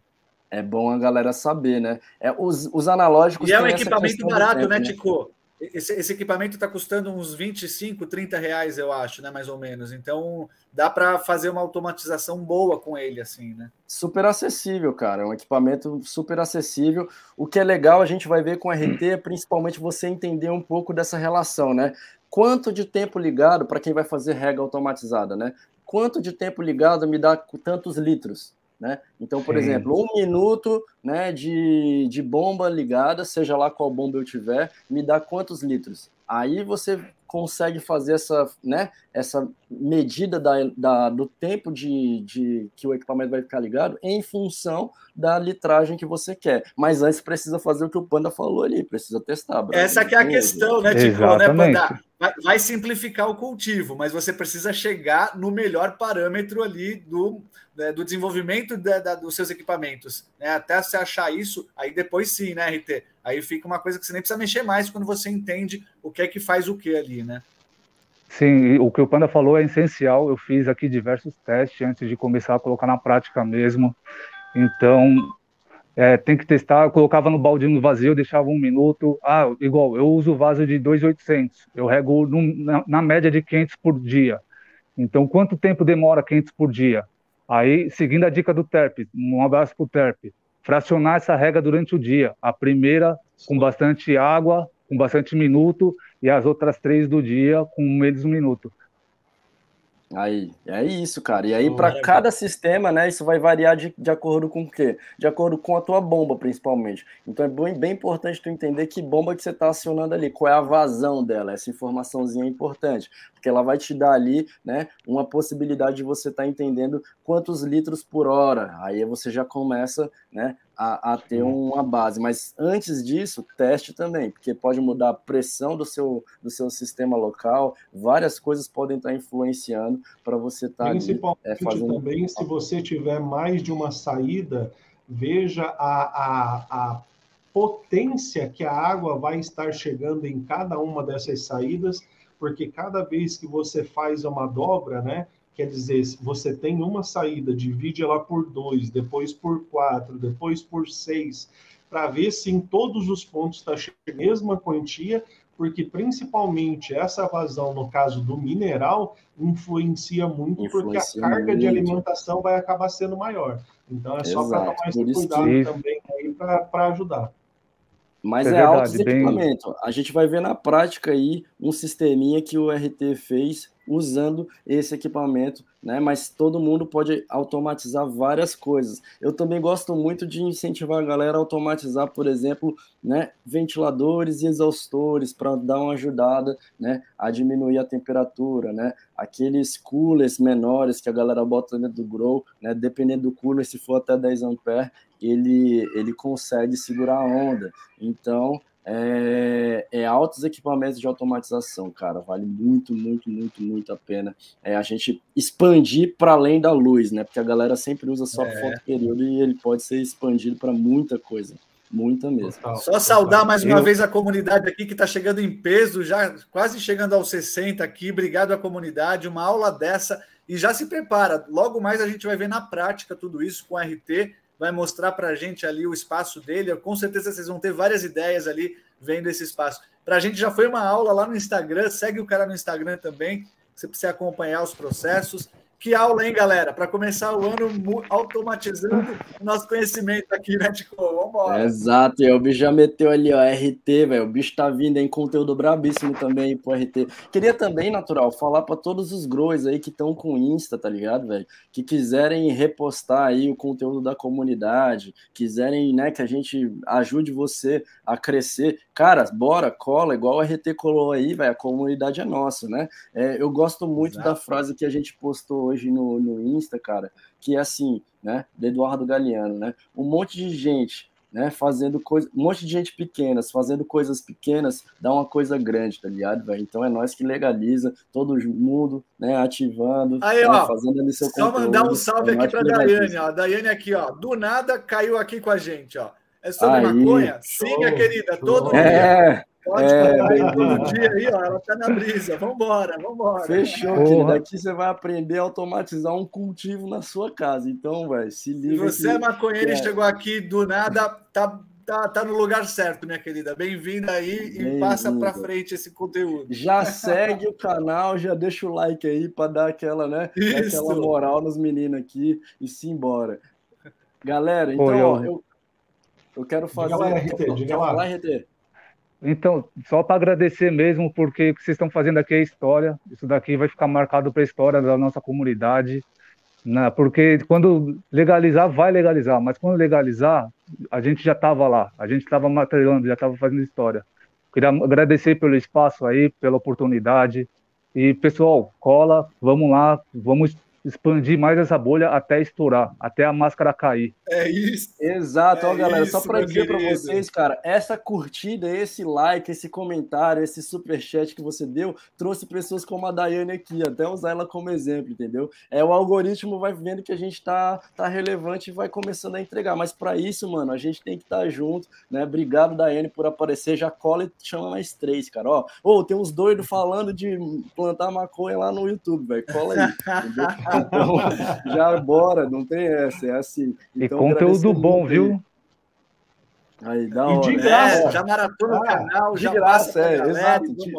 Speaker 3: É bom a galera saber, né? É, os, os analógicos.
Speaker 1: E é um equipamento barato, tempo, né, né, Tico? Esse, esse equipamento está custando uns 25, 30 reais, eu acho, né? Mais ou menos. Então dá para fazer uma automatização boa com ele, assim, né?
Speaker 3: Super acessível, cara. É um equipamento super acessível. O que é legal, a gente vai ver com o RT, é principalmente você entender um pouco dessa relação, né? Quanto de tempo ligado para quem vai fazer rega automatizada, né? Quanto de tempo ligado me dá tantos litros? Né? Então, por Sim. exemplo, um minuto né, de, de bomba ligada, seja lá qual bomba eu tiver, me dá quantos litros? Aí você consegue fazer essa, né, essa medida da, da, do tempo de, de que o equipamento vai ficar ligado em função da litragem que você quer. Mas antes precisa fazer o que o Panda falou ali, precisa testar.
Speaker 1: Essa que é a questão, né, Tico, né, Panda? Vai, vai, simplificar o cultivo, mas você precisa chegar no melhor parâmetro ali do, né, do desenvolvimento da, da, dos seus equipamentos. Né? Até você achar isso, aí depois sim, né, RT? Aí fica uma coisa que você nem precisa mexer mais quando você entende o que é que faz o que ali, né?
Speaker 4: Sim, o que o Panda falou é essencial. Eu fiz aqui diversos testes antes de começar a colocar na prática mesmo. Então, é, tem que testar. Eu colocava no baldinho vazio, deixava um minuto. Ah, igual, eu uso vaso de 2,800. Eu rego na, na, média de 500 por dia. Então, quanto tempo demora 500 por dia? Aí, seguindo a dica do TERP, um abraço para o TERP fracionar essa rega durante o dia. A primeira com bastante água, com bastante minuto, e as outras três do dia com menos um minuto.
Speaker 3: Aí, é isso, cara. E aí, para cada sistema, né, isso vai variar de, de acordo com o quê? De acordo com a tua bomba, principalmente. Então é bem, bem importante tu entender que bomba que você está acionando ali, qual é a vazão dela. Essa informaçãozinha é importante, porque ela vai te dar ali, né, uma possibilidade de você estar tá entendendo quantos litros por hora. Aí você já começa, né, a, a, ter uma base. Mas antes disso, teste também, porque pode mudar a pressão do seu, do seu sistema local, várias coisas podem estar influenciando para você estar.
Speaker 2: Tá Principalmente ali, é, fazendo... também, se você tiver mais de uma saída, veja a, a, a potência que a água vai estar chegando em cada uma dessas saídas, porque cada vez que você faz uma dobra, né? Quer dizer, se você tem uma saída, divide ela por dois, depois por quatro, depois por seis, para ver se em todos os pontos está a mesma quantia, porque principalmente essa vazão, no caso do mineral, influencia muito, influencia porque a carga muito. de alimentação vai acabar sendo maior. Então é só para tomar esse cuidado que... também para ajudar.
Speaker 3: Mas é, é verdade, altos bem... equipamento. A gente vai ver na prática aí um sisteminha que o RT fez usando esse equipamento, né? Mas todo mundo pode automatizar várias coisas. Eu também gosto muito de incentivar a galera a automatizar, por exemplo, né, ventiladores e exaustores para dar uma ajudada, né, a diminuir a temperatura, né? Aqueles coolers menores que a galera bota dentro do grow, né, dependendo do cooler, se for até 10 amperes, ele ele consegue segurar a onda. Então, é, é, altos equipamentos de automatização, cara. Vale muito, muito, muito, muito a pena é, a gente expandir para além da luz, né? Porque a galera sempre usa só é. foto período e ele pode ser expandido para muita coisa. Muita mesmo. Total,
Speaker 1: só saudar mais uma Eu... vez a comunidade aqui que está chegando em peso, já quase chegando aos 60 aqui. Obrigado à comunidade. Uma aula dessa e já se prepara. Logo mais a gente vai ver na prática tudo isso com o RT vai mostrar para a gente ali o espaço dele. Com certeza vocês vão ter várias ideias ali vendo esse espaço. Para a gente já foi uma aula lá no Instagram, segue o cara no Instagram também, você precisa acompanhar os processos. Que aula, hein, galera? Para começar o ano automatizando o nosso conhecimento aqui, né, Tico?
Speaker 3: Vambora. Exato, e o bicho já meteu ali, ó, RT, velho. O bicho tá vindo em conteúdo brabíssimo também pro RT. Queria também, natural, falar para todos os growers aí que estão com Insta, tá ligado, velho? Que quiserem repostar aí o conteúdo da comunidade, quiserem, né, que a gente ajude você a crescer. Cara, bora, cola, igual o RT colou aí, velho. A comunidade é nossa, né? É, eu gosto muito Exato. da frase que a gente postou hoje no, no Insta, cara, que é assim, né? Do Eduardo Galeano, né? Um monte de gente né, fazendo coisa, um monte de gente pequenas, fazendo coisas pequenas, dá uma coisa grande, tá ligado? Então é nós que legaliza, todo mundo, né, ativando,
Speaker 1: Aí,
Speaker 3: né,
Speaker 1: ó,
Speaker 3: fazendo ali seu
Speaker 1: Só
Speaker 3: conteúdo,
Speaker 1: mandar um salve
Speaker 3: é
Speaker 1: aqui
Speaker 3: que
Speaker 1: Daiane, ó. Daiane aqui, ó. Do nada caiu aqui com a gente, ó. É sobre
Speaker 3: Aí,
Speaker 1: maconha?
Speaker 2: show,
Speaker 1: Sim, minha querida,
Speaker 2: show.
Speaker 1: todo dia.
Speaker 3: É,
Speaker 1: Pode
Speaker 3: é,
Speaker 1: todo
Speaker 3: bem-vindo.
Speaker 1: dia aí, ó. Ela tá na brisa. Vambora, vambora.
Speaker 3: Fechou,
Speaker 4: Porra.
Speaker 3: querido. Aqui você vai aprender a automatizar um cultivo na sua casa. Então, velho, se
Speaker 1: Se
Speaker 3: liga.
Speaker 1: você
Speaker 3: que-
Speaker 1: é maconheiro e
Speaker 3: é.
Speaker 1: chegou aqui do nada, tá, tá, tá no lugar certo, minha querida. Bem-vinda aí e
Speaker 3: Bem-vinda.
Speaker 1: passa para frente esse conteúdo.
Speaker 3: Já segue o canal, já deixa o like aí para dar aquela, né?
Speaker 1: Isso.
Speaker 3: aquela moral nos meninos aqui e se embora. Galera, então,
Speaker 4: eu-
Speaker 3: ó, eu, eu quero fazer.
Speaker 2: lá, RT, diga lá.
Speaker 3: RT?
Speaker 4: Então, só para agradecer mesmo, porque o que vocês estão fazendo aqui é história. Isso daqui vai ficar marcado para a história da nossa comunidade. Né? Porque quando legalizar, vai legalizar, mas quando legalizar, a gente já estava lá, a gente estava materializando, já estava fazendo história. Queria agradecer pelo espaço aí, pela oportunidade. E, pessoal, cola, vamos lá, vamos expandir mais essa bolha até estourar, até a máscara cair.
Speaker 1: É isso.
Speaker 3: Exato,
Speaker 1: É
Speaker 3: ó, galera, só
Speaker 1: isso,
Speaker 3: para
Speaker 1: meu
Speaker 3: dizer para vocês, cara, essa curtida, esse like, esse comentário, esse superchat que você deu, trouxe pessoas como a Daiane aqui, até usar ela como exemplo, entendeu? É o algoritmo vai vendo que a gente tá, tá relevante e vai começando a entregar, mas para isso, mano, a gente tem que estar junto, né? Obrigado, Daiane, por aparecer, já cola e chama mais três, cara, ó. Ô, tem uns doidos falando de plantar maconha lá no YouTube, velho, cola aí, entendeu? *laughs* Então, *laughs* já bora, não tem essa, é assim.
Speaker 4: E
Speaker 3: Então,
Speaker 4: conteúdo
Speaker 3: agradecer
Speaker 4: bom, viu?
Speaker 3: Aí, dá
Speaker 2: E de
Speaker 1: É,
Speaker 2: graça.
Speaker 1: já maratona o
Speaker 2: Ah,
Speaker 1: canal,
Speaker 3: de
Speaker 1: já
Speaker 3: graça, é,
Speaker 1: galera
Speaker 3: exato,
Speaker 1: e
Speaker 3: de-.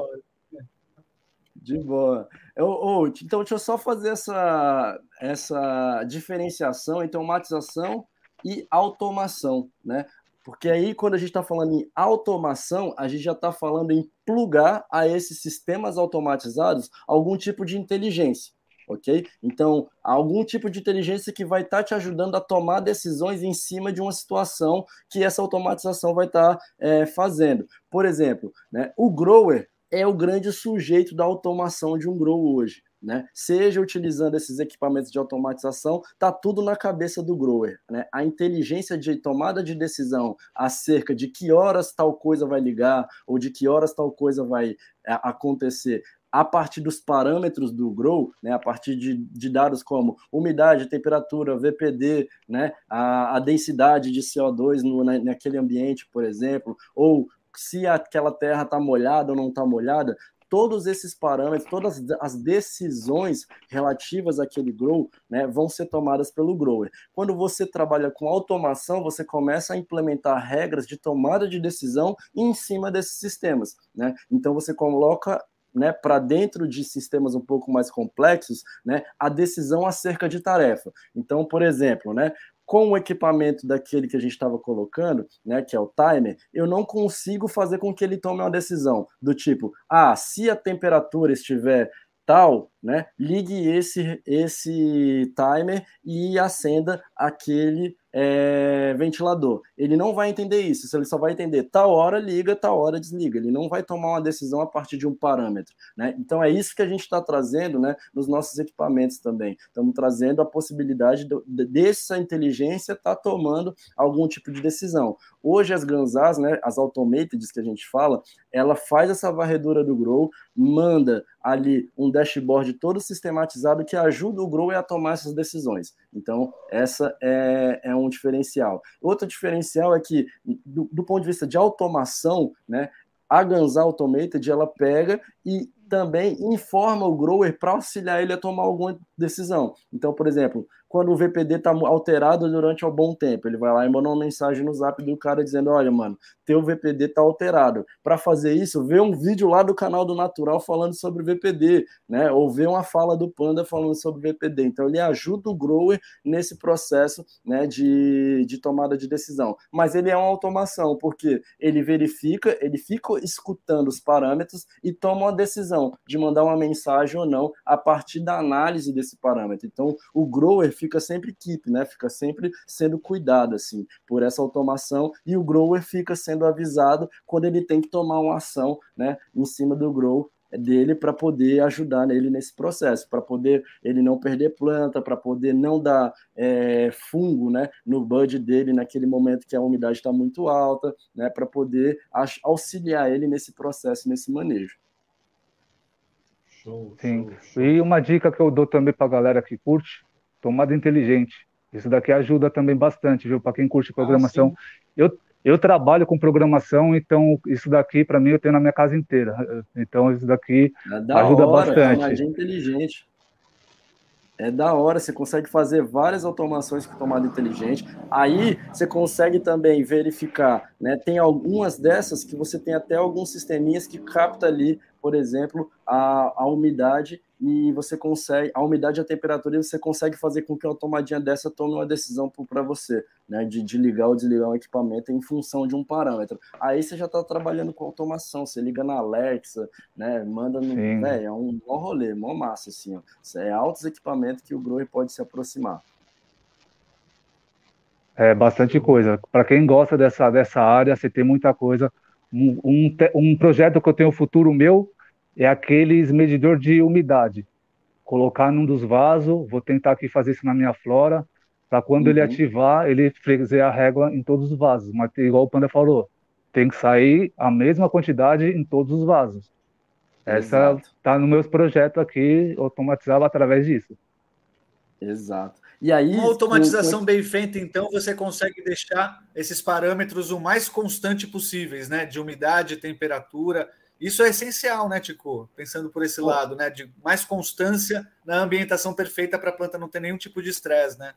Speaker 3: De boa. Eu, então, deixa eu só fazer essa, essa diferenciação entre automatização e automação, né? Porque aí, quando a gente está falando em automação, a gente já está falando em plugar a esses sistemas automatizados algum tipo de inteligência, ok? Então, algum tipo de inteligência que vai estar te ajudando a tomar decisões em cima de uma situação que essa automatização vai estar é, fazendo. Por exemplo, né, o grower é o grande sujeito da automação de um grow hoje. Né? Seja utilizando esses equipamentos de automatização, tá tudo na cabeça do grower. Né? A inteligência de tomada de decisão acerca de que horas tal coisa vai ligar ou de que horas tal coisa vai é, acontecer a partir dos parâmetros do grow, né, a partir de, de dados como umidade, temperatura, VPD, né, a, a densidade de CO2 no, na, naquele ambiente, por exemplo, ou se aquela terra está molhada ou não está molhada, todos esses parâmetros, todas as decisões relativas àquele grow, né, vão ser tomadas pelo grower. Quando você trabalha com automação, você começa a implementar regras de tomada de decisão em cima desses sistemas, né? Então você coloca né, para dentro de sistemas um pouco mais complexos, né, a decisão acerca de tarefa. Então, por exemplo, né, com o equipamento daquele que a gente estava colocando, né, que é o timer, eu não consigo fazer com que ele tome uma decisão do tipo, ah, se a temperatura estiver tal, né, ligue esse esse timer e acenda aquele é, ventilador. Ele não vai entender isso, ele só vai entender tal hora liga, tal hora desliga. Ele não vai tomar uma decisão a partir de um parâmetro. Né? Então é isso que a gente está trazendo né, nos nossos equipamentos também. Estamos trazendo a possibilidade de, de, dessa inteligência estar tá tomando algum tipo de decisão. Hoje as Gansas, né, as automated que a gente fala, ela faz essa varredura do grow, manda ali um dashboard todo sistematizado que ajuda o grower a tomar essas decisões. Então, essa é, é um diferencial. Outro diferencial é que, do, do ponto de vista de automação, né, a Ganza Automated ela pega e também informa o grower para auxiliar ele a tomar alguma decisão. Então, por exemplo, quando o VPD está alterado durante um bom tempo, ele vai lá e manda uma mensagem no zap do cara dizendo: Olha, mano, teu VPD está alterado. Para fazer isso, vê um vídeo lá do canal do Natural falando sobre VPD, né? Ou vê uma fala do Panda falando sobre VPD. Então, ele ajuda o grower nesse processo né, de, de tomada de decisão. Mas ele é uma automação, porque ele verifica, ele fica escutando os parâmetros e toma uma decisão de mandar uma mensagem ou não a partir da análise desse parâmetro. Então, o grower fica sempre keep, né? Fica sempre sendo cuidado assim por essa automação e o grower fica sendo avisado quando ele tem que tomar uma ação, né, em cima do grow dele para poder ajudar ele nesse processo, para poder ele não perder planta, para poder não dar é, fungo né, no bud dele naquele momento que a umidade está muito alta, né, para poder auxiliar ele nesse processo, nesse manejo.
Speaker 4: Show, Sim. Show, show. E uma dica que eu dou também para a galera que curte, tomada inteligente. Isso daqui ajuda também bastante, viu? Para quem curte ah, programação. Ah, eu, eu trabalho com programação, então isso daqui para mim eu tenho na minha casa inteira. Então isso daqui é ajuda hora, bastante.
Speaker 3: É inteligente. É da hora, você consegue fazer várias automações com tomada inteligente. Aí você consegue também verificar, né? Tem algumas dessas que você tem até alguns sisteminhas que capta ali, por exemplo, a, a umidade e você consegue, a umidade e a temperatura, você consegue fazer com que a tomadinha dessa tome uma decisão para você, né, de, de, ligar ou desligar um equipamento em função de um parâmetro. Aí você já está trabalhando com automação, você liga na Alexa, né, manda no, véio, é um bom rolê, mó massa, assim, ó. é altos equipamentos que o grower pode se aproximar.
Speaker 4: É bastante coisa. Para quem gosta dessa, dessa área, você tem muita coisa. Um, um, um projeto que eu tenho futuro meu é aqueles medidor de umidade. Colocar num dos vasos, vou tentar aqui fazer isso na minha flora, para quando uhum. ele ativar, ele fazer a régua em todos os vasos. Mas igual o Panda falou, tem que sair a mesma quantidade em todos os vasos. Essa está no meus projetos aqui, automatizava através disso.
Speaker 3: Exato. E aí,
Speaker 1: uma automatização bem feita, então, você consegue deixar esses parâmetros o mais constante possíveis, né? De umidade, temperatura isso é essencial, né, Tico? Pensando por esse lado, né? De mais constância na ambientação perfeita para a planta não ter nenhum tipo de estresse, né?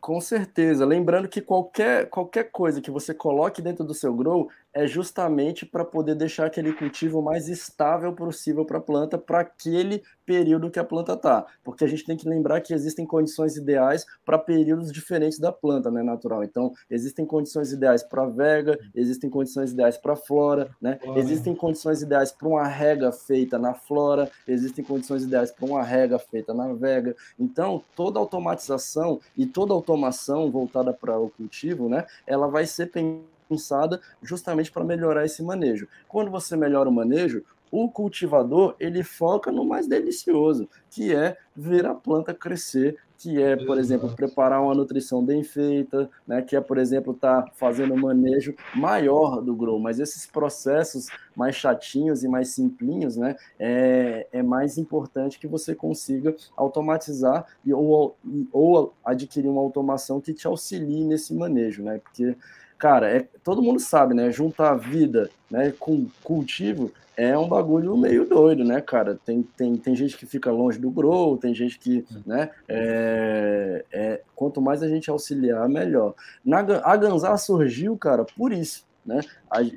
Speaker 3: Com certeza. Lembrando que qualquer, qualquer coisa que você coloque dentro do seu grow é justamente para poder deixar aquele cultivo mais estável possível para a planta, para aquele período que a planta está. Porque a gente tem que lembrar que existem condições ideais para períodos diferentes da planta, né, natural. Então, existem condições ideais para vega, existem condições ideais para flora, né? Existem condições ideais para uma rega feita na flora, existem condições ideais para uma rega feita na vega. Então, toda automatização e toda automação voltada para o cultivo, né, ela vai ser pensada pensada justamente para melhorar esse manejo. Quando você melhora o manejo, o cultivador ele foca no mais delicioso, que é ver a planta crescer, que é, por exemplo, preparar uma nutrição bem feita, né, que é, por exemplo, estar tá fazendo um manejo maior do grow. Mas esses processos mais chatinhos e mais simplinhos, né, é, é mais importante que você consiga automatizar e, ou, ou adquirir uma automação que te auxilie nesse manejo, né, porque cara, é, todo mundo sabe, né? Juntar vida né, com cultivo é um bagulho meio doido, né, cara? Tem, tem, tem gente que fica longe do grow, tem gente que, né, é, é, quanto mais a gente auxiliar, melhor. Na, a Ganzar surgiu, cara, por isso, né?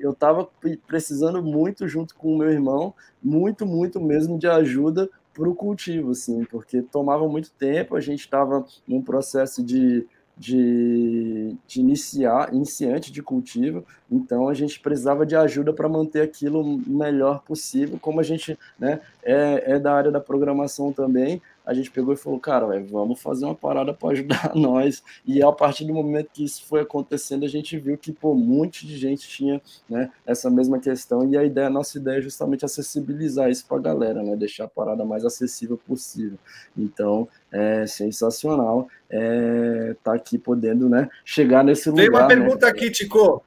Speaker 3: Eu tava precisando muito, junto com o meu irmão, muito, muito mesmo de ajuda para o cultivo, assim, porque tomava muito tempo, a gente estava num processo de de, de iniciar, iniciante de cultivo, então a gente precisava de ajuda para manter aquilo o melhor possível, como a gente né, é, é da área da programação também, a gente pegou e falou, cara, véio, vamos fazer uma parada para ajudar *laughs* nós. E a partir do momento que isso foi acontecendo, a gente viu que pô, um monte de gente tinha né, essa mesma questão. E a ideia, a nossa ideia é justamente acessibilizar isso para a galera, né? Deixar a parada mais acessível possível. Então, é sensacional é, tá aqui podendo né, chegar nesse lugar. Tem
Speaker 1: uma né, pergunta né, aqui, Tico.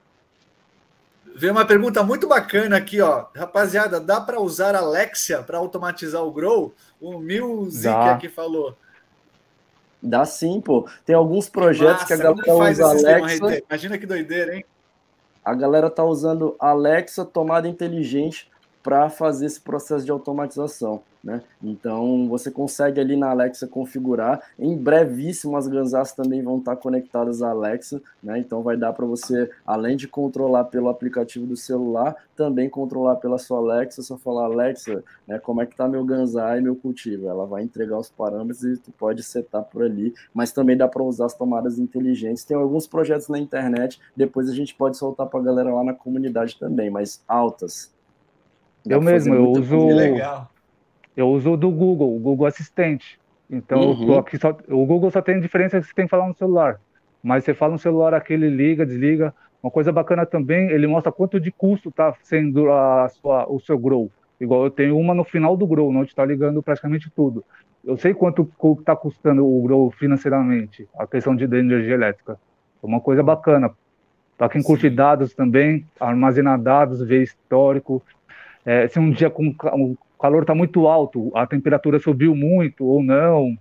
Speaker 1: Veio uma pergunta muito bacana aqui, ó. Rapaziada, dá para usar Alexia para automatizar o Grow? O Music aqui falou.
Speaker 3: Dá sim, pô. Tem alguns projetos Massa, que a galera usa Alexa.
Speaker 1: Imagina que doideira, hein?
Speaker 3: A galera tá usando Alexa tomada inteligente para fazer esse processo de automatização. Né? Então você consegue ali na Alexa configurar. Em brevíssimo as Gansas também vão estar conectadas à Alexa, né? Então vai dar para você, além de controlar pelo aplicativo do celular, também controlar pela sua Alexa, só falar Alexa, né, como é que tá meu Gansai e meu cultivo. Ela vai entregar os parâmetros e tu pode setar por ali, mas também dá para usar as tomadas inteligentes. Tem alguns projetos na internet, depois a gente pode soltar para a galera lá na comunidade também, mas altas.
Speaker 4: Eu mesmo, eu uso. Eu uso o do Google, o Google Assistente. Então, uhum. aqui só, o Google só tem diferença que você tem que falar no celular. Mas você fala no celular aqui, ele liga, desliga. Uma coisa bacana também, ele mostra quanto de custo está sendo a sua, o seu grow. Igual eu tenho uma no final do grow, onde está ligando praticamente tudo. Eu sei quanto está custando o grow financeiramente, a questão de, de energia elétrica. É uma coisa bacana. Para quem curte dados também, armazenar dados, ver histórico. É, se um dia com, o calor está muito alto, a temperatura subiu muito ou não,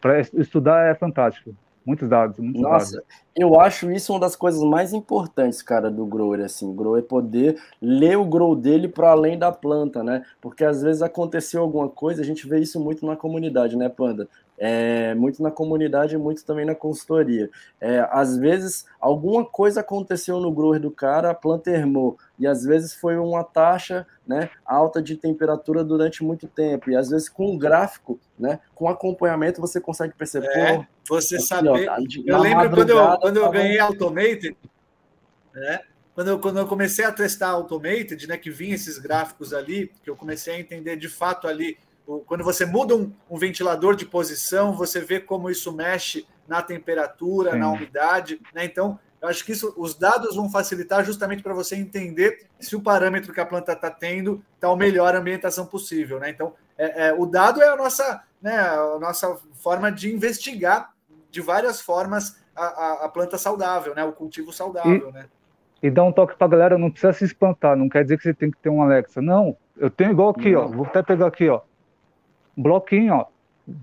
Speaker 4: para estudar é fantástico. Muitos dados, muitos
Speaker 3: Nossa,
Speaker 4: dados.
Speaker 3: eu acho isso uma das coisas mais importantes, cara, do grower, assim, o grower poder ler o grow dele para além da planta, né? Porque às vezes aconteceu alguma coisa, a gente vê isso muito na comunidade, né, Panda? É, muito na comunidade e muito também na consultoria. É, às vezes, alguma coisa aconteceu no grower do cara, a planta ermou, e às vezes foi uma taxa né, alta de temperatura durante muito tempo, e às vezes com um gráfico, né, com acompanhamento, você consegue perceber.
Speaker 1: É, você aqui, saber. Ó, eu lembro quando eu, quando eu ganhei Automated, né, quando eu, quando eu comecei a testar Automated, né, que vinha esses gráficos ali, que eu comecei a entender de fato ali quando você muda um, um, ventilador de posição, você vê como isso mexe na temperatura, Sim. na umidade, né? Então, eu acho que isso, os dados vão facilitar justamente para você entender se o parâmetro que a planta está tendo está o melhor ambientação possível, né? Então, é, é, o dado é a nossa, né, a nossa forma de investigar de várias formas a, a, a planta saudável, né? O cultivo saudável,
Speaker 4: e,
Speaker 1: né?
Speaker 4: E dá um toque para a galera, não precisa se espantar, não quer dizer que você tem que ter um Alexa. Não, eu tenho igual aqui, não. ó. Vou até pegar aqui, ó bloquinho, ó.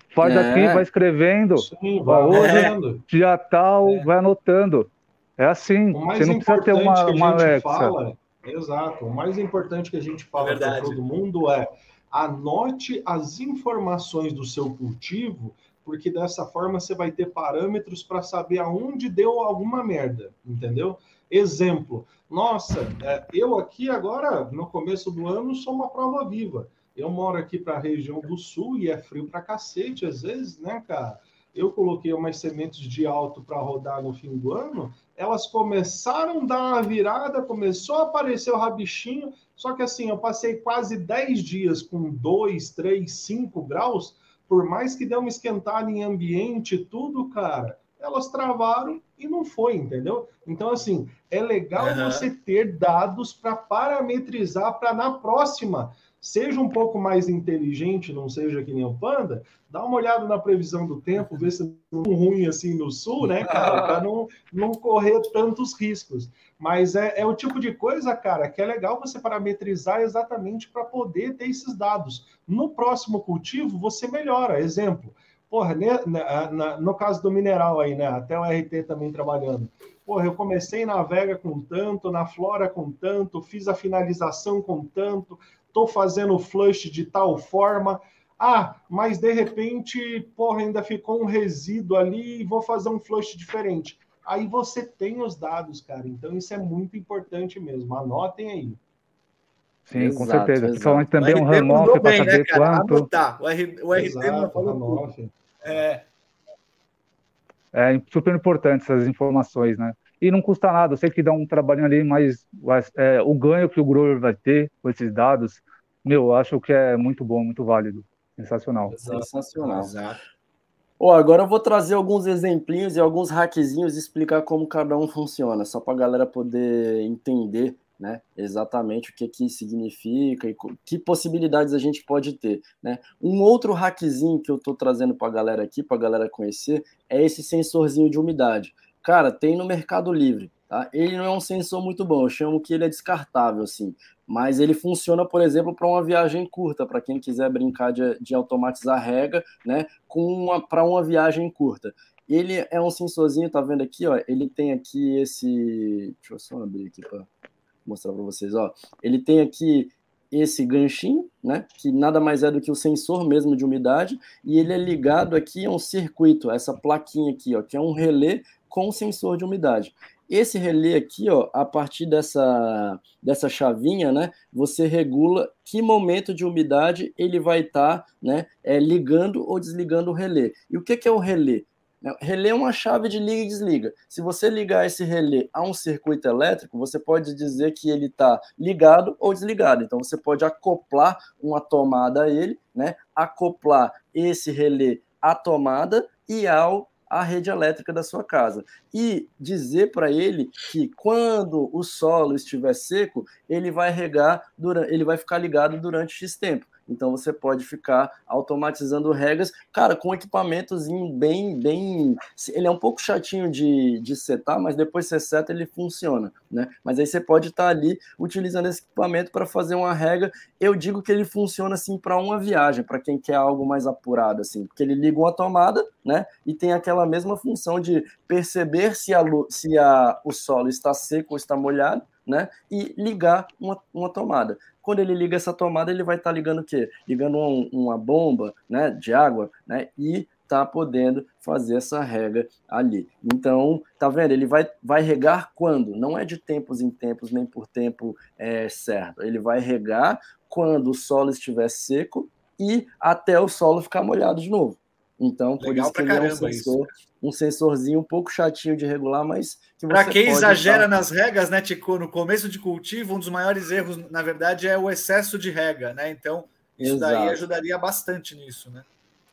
Speaker 4: Faz é. aqui, vai escrevendo. Sim, vai hoje, dia tal, é. vai anotando. É assim. Você não precisa ter uma, uma Alexa.
Speaker 2: Fala, exato. O mais importante que a gente fala para todo mundo é anote as informações do seu cultivo, porque dessa forma você vai ter parâmetros para saber aonde deu alguma merda, entendeu? Exemplo, nossa, é, eu aqui agora, no começo do ano, sou uma prova viva. Eu moro aqui para a região do sul e é frio para cacete, às vezes, né, cara? Eu coloquei umas sementes de alto para rodar no fim do ano, elas começaram a dar uma virada, começou a aparecer o rabichinho, só que assim, eu passei quase 10 dias com 2, 3, 5 graus, por mais que dê uma esquentada em ambiente tudo, cara, elas travaram e não foi, entendeu? Então, assim, é legal uhum. você ter dados para parametrizar para na próxima seja um pouco mais inteligente, não seja que nem o Panda, dá uma olhada na previsão do tempo, vê se não é ruim assim no sul, né, cara, para não, não correr tantos riscos. Mas é, é o tipo de coisa, cara, que é legal você parametrizar exatamente para poder ter esses dados. No próximo cultivo, você melhora. Exemplo, porra, né, na, na, no caso do mineral aí, né, até o RT também trabalhando. Porra, eu comecei na Vega com tanto, na Flora com tanto, fiz a finalização com tanto, estou fazendo flush de tal forma. Ah, mas de repente, porra, ainda ficou um resíduo ali e vou fazer um flush diferente. Aí você tem os dados, cara. Então isso é muito importante mesmo. Anotem aí.
Speaker 4: Sim, exato, com certeza. Exato. Principalmente também um runoff para saber né, quanto.
Speaker 1: Anotar. O, R, o RT
Speaker 4: É... é super importante essas informações, né? E não custa nada, eu sei que dá um trabalhinho ali, mas é, o ganho que o grower vai ter com esses dados, meu, eu acho que é muito bom, muito válido. Sensacional.
Speaker 3: Sensacional. Exato. Oh, agora eu vou trazer alguns exemplinhos e alguns hackzinhos e explicar como cada um funciona, só para a galera poder entender né, exatamente o que, que significa e que possibilidades a gente pode ter. Né? Um outro hackzinho que eu estou trazendo para a galera aqui, para a galera conhecer, é esse sensorzinho de umidade. Cara, tem no Mercado Livre, tá? Ele não é um sensor muito bom, eu chamo que ele é descartável, assim. Mas ele funciona, por exemplo, para uma viagem curta, para quem quiser brincar de, de automatizar rega, né? Para uma viagem curta. Ele é um sensorzinho, tá vendo aqui, ó? Ele tem aqui esse. Deixa eu só abrir aqui para mostrar para vocês, ó. Ele tem aqui esse ganchinho, né, que nada mais é do que o sensor mesmo de umidade, e ele é ligado aqui a um circuito, essa plaquinha aqui, ó, que é um relé com sensor de umidade. Esse relé aqui, ó, a partir dessa, dessa chavinha, né, você regula que momento de umidade ele vai estar tá, né, é, ligando ou desligando o relé. E o que, que é o relé? Relé é uma chave de liga e desliga. Se você ligar esse relé a um circuito elétrico, você pode dizer que ele está ligado ou desligado. Então você pode acoplar uma tomada a ele, né? acoplar esse relé à tomada e ao a rede elétrica da sua casa. E dizer para ele que quando o solo estiver seco, ele vai regar, durante, ele vai ficar ligado durante X tempo. Então você pode ficar automatizando regas, cara, com equipamentos bem, bem. Ele é um pouco chatinho de, de setar, mas depois você seta ele funciona, né? Mas aí você pode estar tá ali utilizando esse equipamento para fazer uma rega. Eu digo que ele funciona assim para uma viagem, para quem quer algo mais apurado, assim, porque ele liga uma tomada, né? E tem aquela mesma função de perceber se, a, se a, o solo está seco ou está molhado, né? E ligar uma, uma tomada. Quando ele liga essa tomada, ele vai estar tá ligando o quê? Ligando um, uma bomba né, de água, né? E tá podendo fazer essa rega ali. Então, tá vendo? Ele vai, vai regar quando? Não é de tempos em tempos, nem por tempo é, certo. Ele vai regar quando o solo estiver seco e até o solo ficar molhado de novo. Então, por Legal isso que ele é um sensor, um sensorzinho um pouco chatinho de regular, mas
Speaker 1: que Para quem exagera usar. nas regas, né, Tico, no começo de cultivo, um dos maiores erros, na verdade, é o excesso de rega, né? Então, isso Exato. daí ajudaria bastante nisso, né?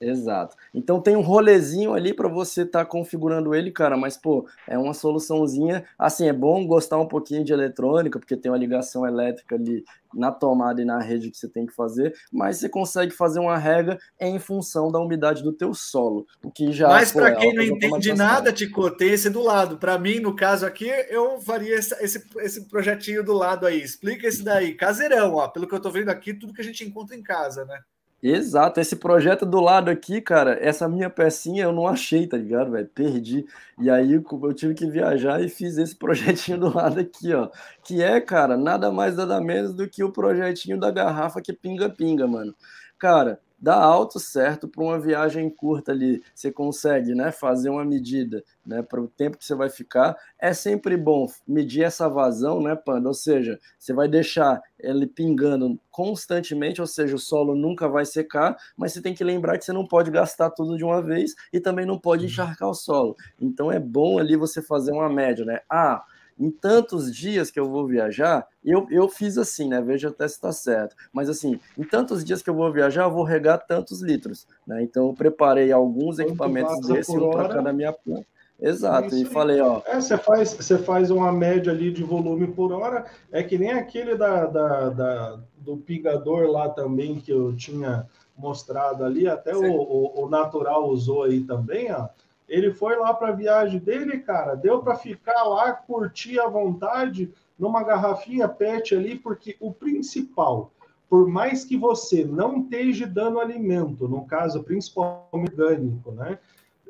Speaker 3: Exato. Então tem um rolezinho ali para você estar tá configurando ele, cara, mas pô, é uma soluçãozinha. Assim, é bom gostar um pouquinho de eletrônica, porque tem uma ligação elétrica ali na tomada e na rede que você tem que fazer, mas você consegue fazer uma rega em função da umidade do teu solo, o que já
Speaker 1: Mas para é quem não entende nada, Tico, tem esse do lado. Para mim, no caso aqui, eu faria esse, esse, esse projetinho do lado aí. Explica esse daí, caseirão, ó. Pelo que eu tô vendo aqui, tudo que a gente encontra em casa, né?
Speaker 3: Exato, esse projeto do lado aqui, cara, essa minha pecinha eu não achei, tá ligado, velho? Perdi. E aí eu tive que viajar e fiz esse *laughs* projetinho do lado aqui, ó. Que é, cara, nada mais, nada menos do que o projetinho da garrafa que pinga-pinga, mano. Cara, dá alto certo para uma viagem curta ali. Você consegue, né, fazer uma medida, né, para o tempo que você vai ficar. É sempre bom medir essa vazão, né, Panda? Ou seja, você vai deixar ele pingando constantemente, ou seja, o solo nunca vai secar, mas você tem que lembrar que você não pode gastar tudo de uma vez e também não pode uhum. encharcar o solo. Então é bom ali você fazer uma média, né? Ah, em tantos dias que eu vou viajar, eu, eu fiz assim, né? Veja até se está certo. Mas assim, em tantos dias que eu vou viajar, eu vou regar tantos litros. Né? Então eu preparei alguns Quanto equipamentos desses, um para cada minha planta. Exato, e falei, ó.
Speaker 2: É, você faz, você faz uma média ali de volume por hora, é que nem aquele da, da, da do pigador lá também que eu tinha mostrado ali, até o, o, o, Natural usou aí também, ó. Ele foi lá para a viagem dele, cara, deu para ficar lá, curtir à vontade, numa garrafinha PET ali, porque o principal, por mais que você não esteja dando alimento, no caso principalmente orgânico, né?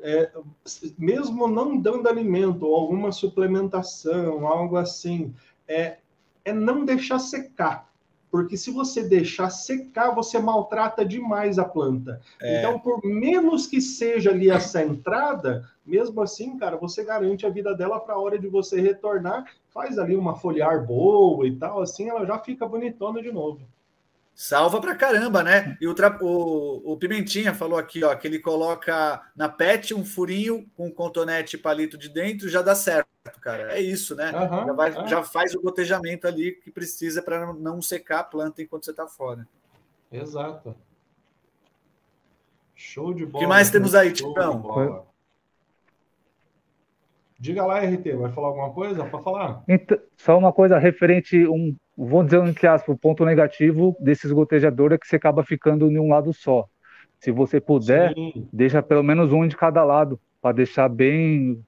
Speaker 2: É, mesmo não dando alimento alguma suplementação, algo assim, é, é não deixar secar porque se você deixar secar, você maltrata demais a planta. É. Então, por menos que seja ali essa entrada, mesmo assim, cara, você garante a vida dela para a hora de você retornar, faz ali uma foliar boa e tal, assim ela já fica bonitona de novo.
Speaker 1: Salva pra caramba, né? E o, o, o, Pimentinha falou aqui, ó, que ele coloca na PET um furinho com cotonete e palito de dentro, já dá certo, cara. É isso, né? Uhum, já, vai, já, faz o gotejamento ali que precisa para não secar a planta enquanto você está fora.
Speaker 2: Exato. Show de bola.
Speaker 1: O que mais temos aí, Tipão?
Speaker 2: Diga lá, RT, vai falar alguma coisa? Para falar?
Speaker 4: Então, só uma coisa referente um vou dizer entre aspas, o ponto negativo desses gotejadores é que você acaba ficando em um lado só. Se você puder, Sim. deixa pelo menos um de cada lado, para deixar bem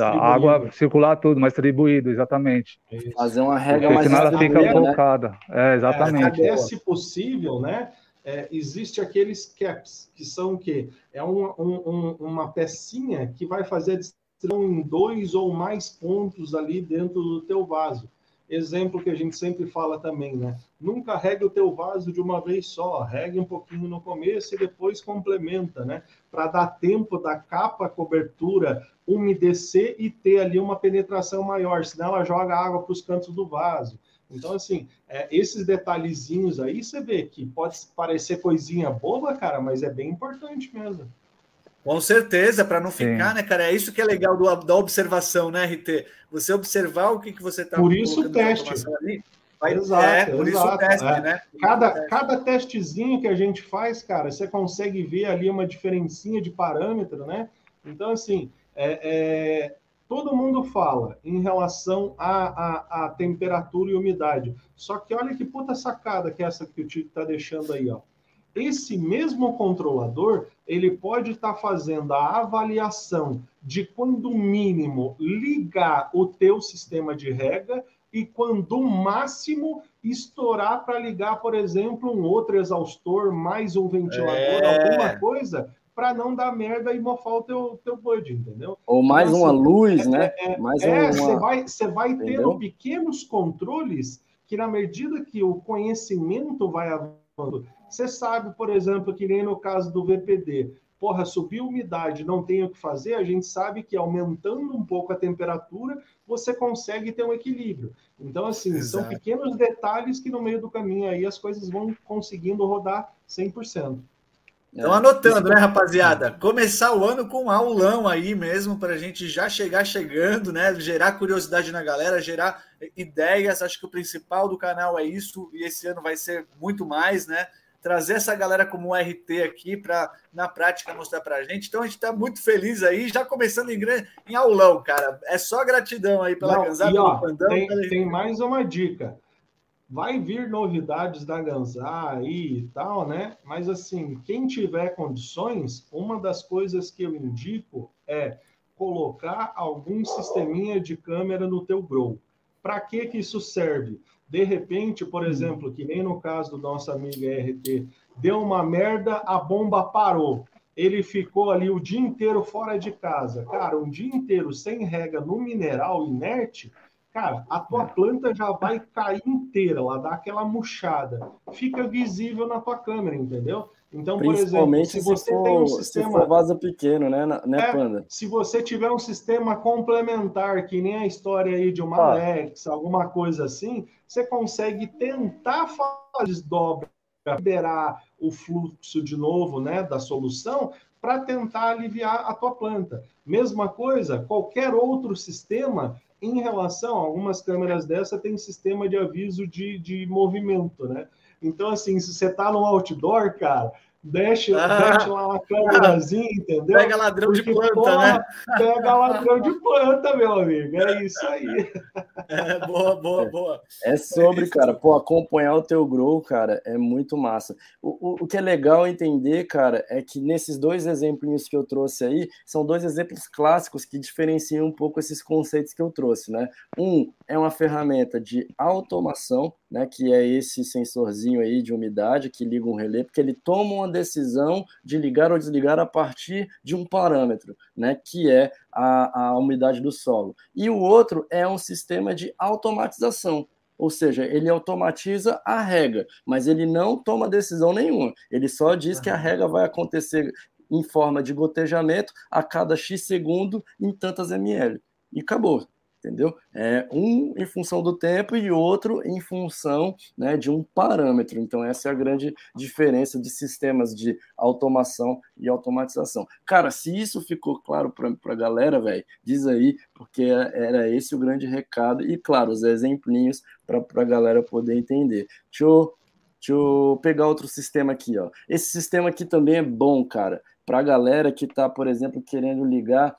Speaker 4: a água circular tudo, mais distribuído, exatamente.
Speaker 3: Fazer uma regra mais
Speaker 4: senão ela fica focada. Né? É, exatamente.
Speaker 2: É, se possível, né? É, existe aqueles caps, que são o quê? É uma, um, uma pecinha que vai fazer a distribuição em dois ou mais pontos ali dentro do teu vaso. Exemplo que a gente sempre fala também, né? Nunca regue o teu vaso de uma vez só, regue um pouquinho no começo e depois complementa, né? Para dar tempo da capa cobertura umedecer e ter ali uma penetração maior, senão ela joga água para os cantos do vaso. Então, assim, é, esses detalhezinhos aí, você vê que pode parecer coisinha boba, cara, mas é bem importante mesmo.
Speaker 1: Com certeza, para não ficar, Sim. né, cara? É isso que é legal do, da observação, né, RT? Você observar o que, que você está
Speaker 2: Por isso o teste.
Speaker 1: Ali, vai, exato, é, por exato, isso o teste, é. né?
Speaker 2: Cada, teste. cada testezinho que a gente faz, cara, você consegue ver ali uma diferencinha de parâmetro, né? Então, assim, é, é, todo mundo fala em relação à, temperatura e umidade. Só que olha que puta sacada que é essa que o Tito está deixando aí, ó. Esse mesmo controlador, ele pode estar tá fazendo a avaliação de quando mínimo ligar o teu sistema de rega e quando máximo estourar para ligar, por exemplo, um outro exaustor, mais um ventilador, é... alguma coisa, para não dar merda e mofar o teu, teu bud, entendeu?
Speaker 3: Ou mais então, uma assim, luz, é, né? É,
Speaker 2: mais é, você uma... vai, você vai tendo pequenos controles que, na medida que o conhecimento vai avançando, você sabe, por exemplo, que nem no caso do VPD, porra, subiu a umidade, não tem o que fazer, a gente sabe que aumentando um pouco a temperatura, você consegue ter um equilíbrio. Então, assim, Exato. são pequenos detalhes que no meio do caminho aí as coisas vão conseguindo rodar 100%.
Speaker 1: Estão anotando, né, rapaziada? Começar o ano com um aulão aí mesmo, para a gente já chegar chegando, né? Gerar curiosidade na galera, gerar ideias. Acho que o principal do canal é isso, e esse ano vai ser muito mais, né? Trazer essa galera como um RT aqui para, na prática, mostrar para a gente. Então, a gente está muito feliz aí, já começando em, em aulão, cara. É só gratidão aí pela
Speaker 2: Ganzá, pelo Pandão. Tem, tem mais uma dica. Vai vir novidades da Ganzá aí e tal, né? Mas, assim, quem tiver condições, uma das coisas que eu indico é colocar algum sisteminha de câmera no teu Grow. Para que que isso serve? De repente, por hum. exemplo, que nem no caso do nosso amigo RT, deu uma merda, a bomba parou. Ele ficou ali o dia inteiro fora de casa. Cara, um dia inteiro sem rega no mineral inerte, cara, a tua é. planta já vai cair inteira, ela dá aquela murchada. Fica visível na tua câmera, entendeu?
Speaker 3: Então, por exemplo, se você for, tem um sistema. Se vaso pequeno, né, né
Speaker 2: é, Panda? Se você tiver um sistema complementar, que nem a história aí de uma ah. Alexa, alguma coisa assim, você consegue tentar fazer dobra, liberar o fluxo de novo, né, da solução, para tentar aliviar a tua planta. Mesma coisa, qualquer outro sistema em relação a algumas câmeras dessa tem sistema de aviso de, de movimento, né? Então, assim, se você tá no outdoor, cara, deixa, ah, deixa lá uma câmerazinha, entendeu?
Speaker 1: Pega ladrão Porque, de planta, porra, né?
Speaker 2: Pega ladrão de planta, meu amigo. É isso aí. *laughs*
Speaker 1: É, boa, boa, é, boa.
Speaker 3: É sobre, é cara, pô, acompanhar o teu grow, cara, é muito massa. O, o, o, que é legal entender, cara, é que nesses dois exemplos que eu trouxe aí, são dois exemplos clássicos que diferenciam um pouco esses conceitos que eu trouxe, né? Um é uma ferramenta de automação, né, que é esse sensorzinho aí de umidade que liga um relé, porque ele toma uma decisão de ligar ou desligar a partir de um parâmetro, né, que é a, a umidade do solo. E o outro é um sistema de automatização, ou seja, ele automatiza a rega, mas ele não toma decisão nenhuma. Ele só diz que a rega vai acontecer em forma de gotejamento a cada X segundo em tantas ml. E acabou entendeu? É um em função do tempo e outro em função né, de um parâmetro. Então, essa é a grande diferença de sistemas de automação e automatização. Cara, se isso ficou claro para a galera, velho, diz aí, porque era esse o grande recado. E, claro, os exemplinhos para a galera poder entender. Deixa eu, deixa eu pegar outro sistema aqui, ó. Esse sistema aqui também é bom, cara, para a galera que está, por exemplo, querendo ligar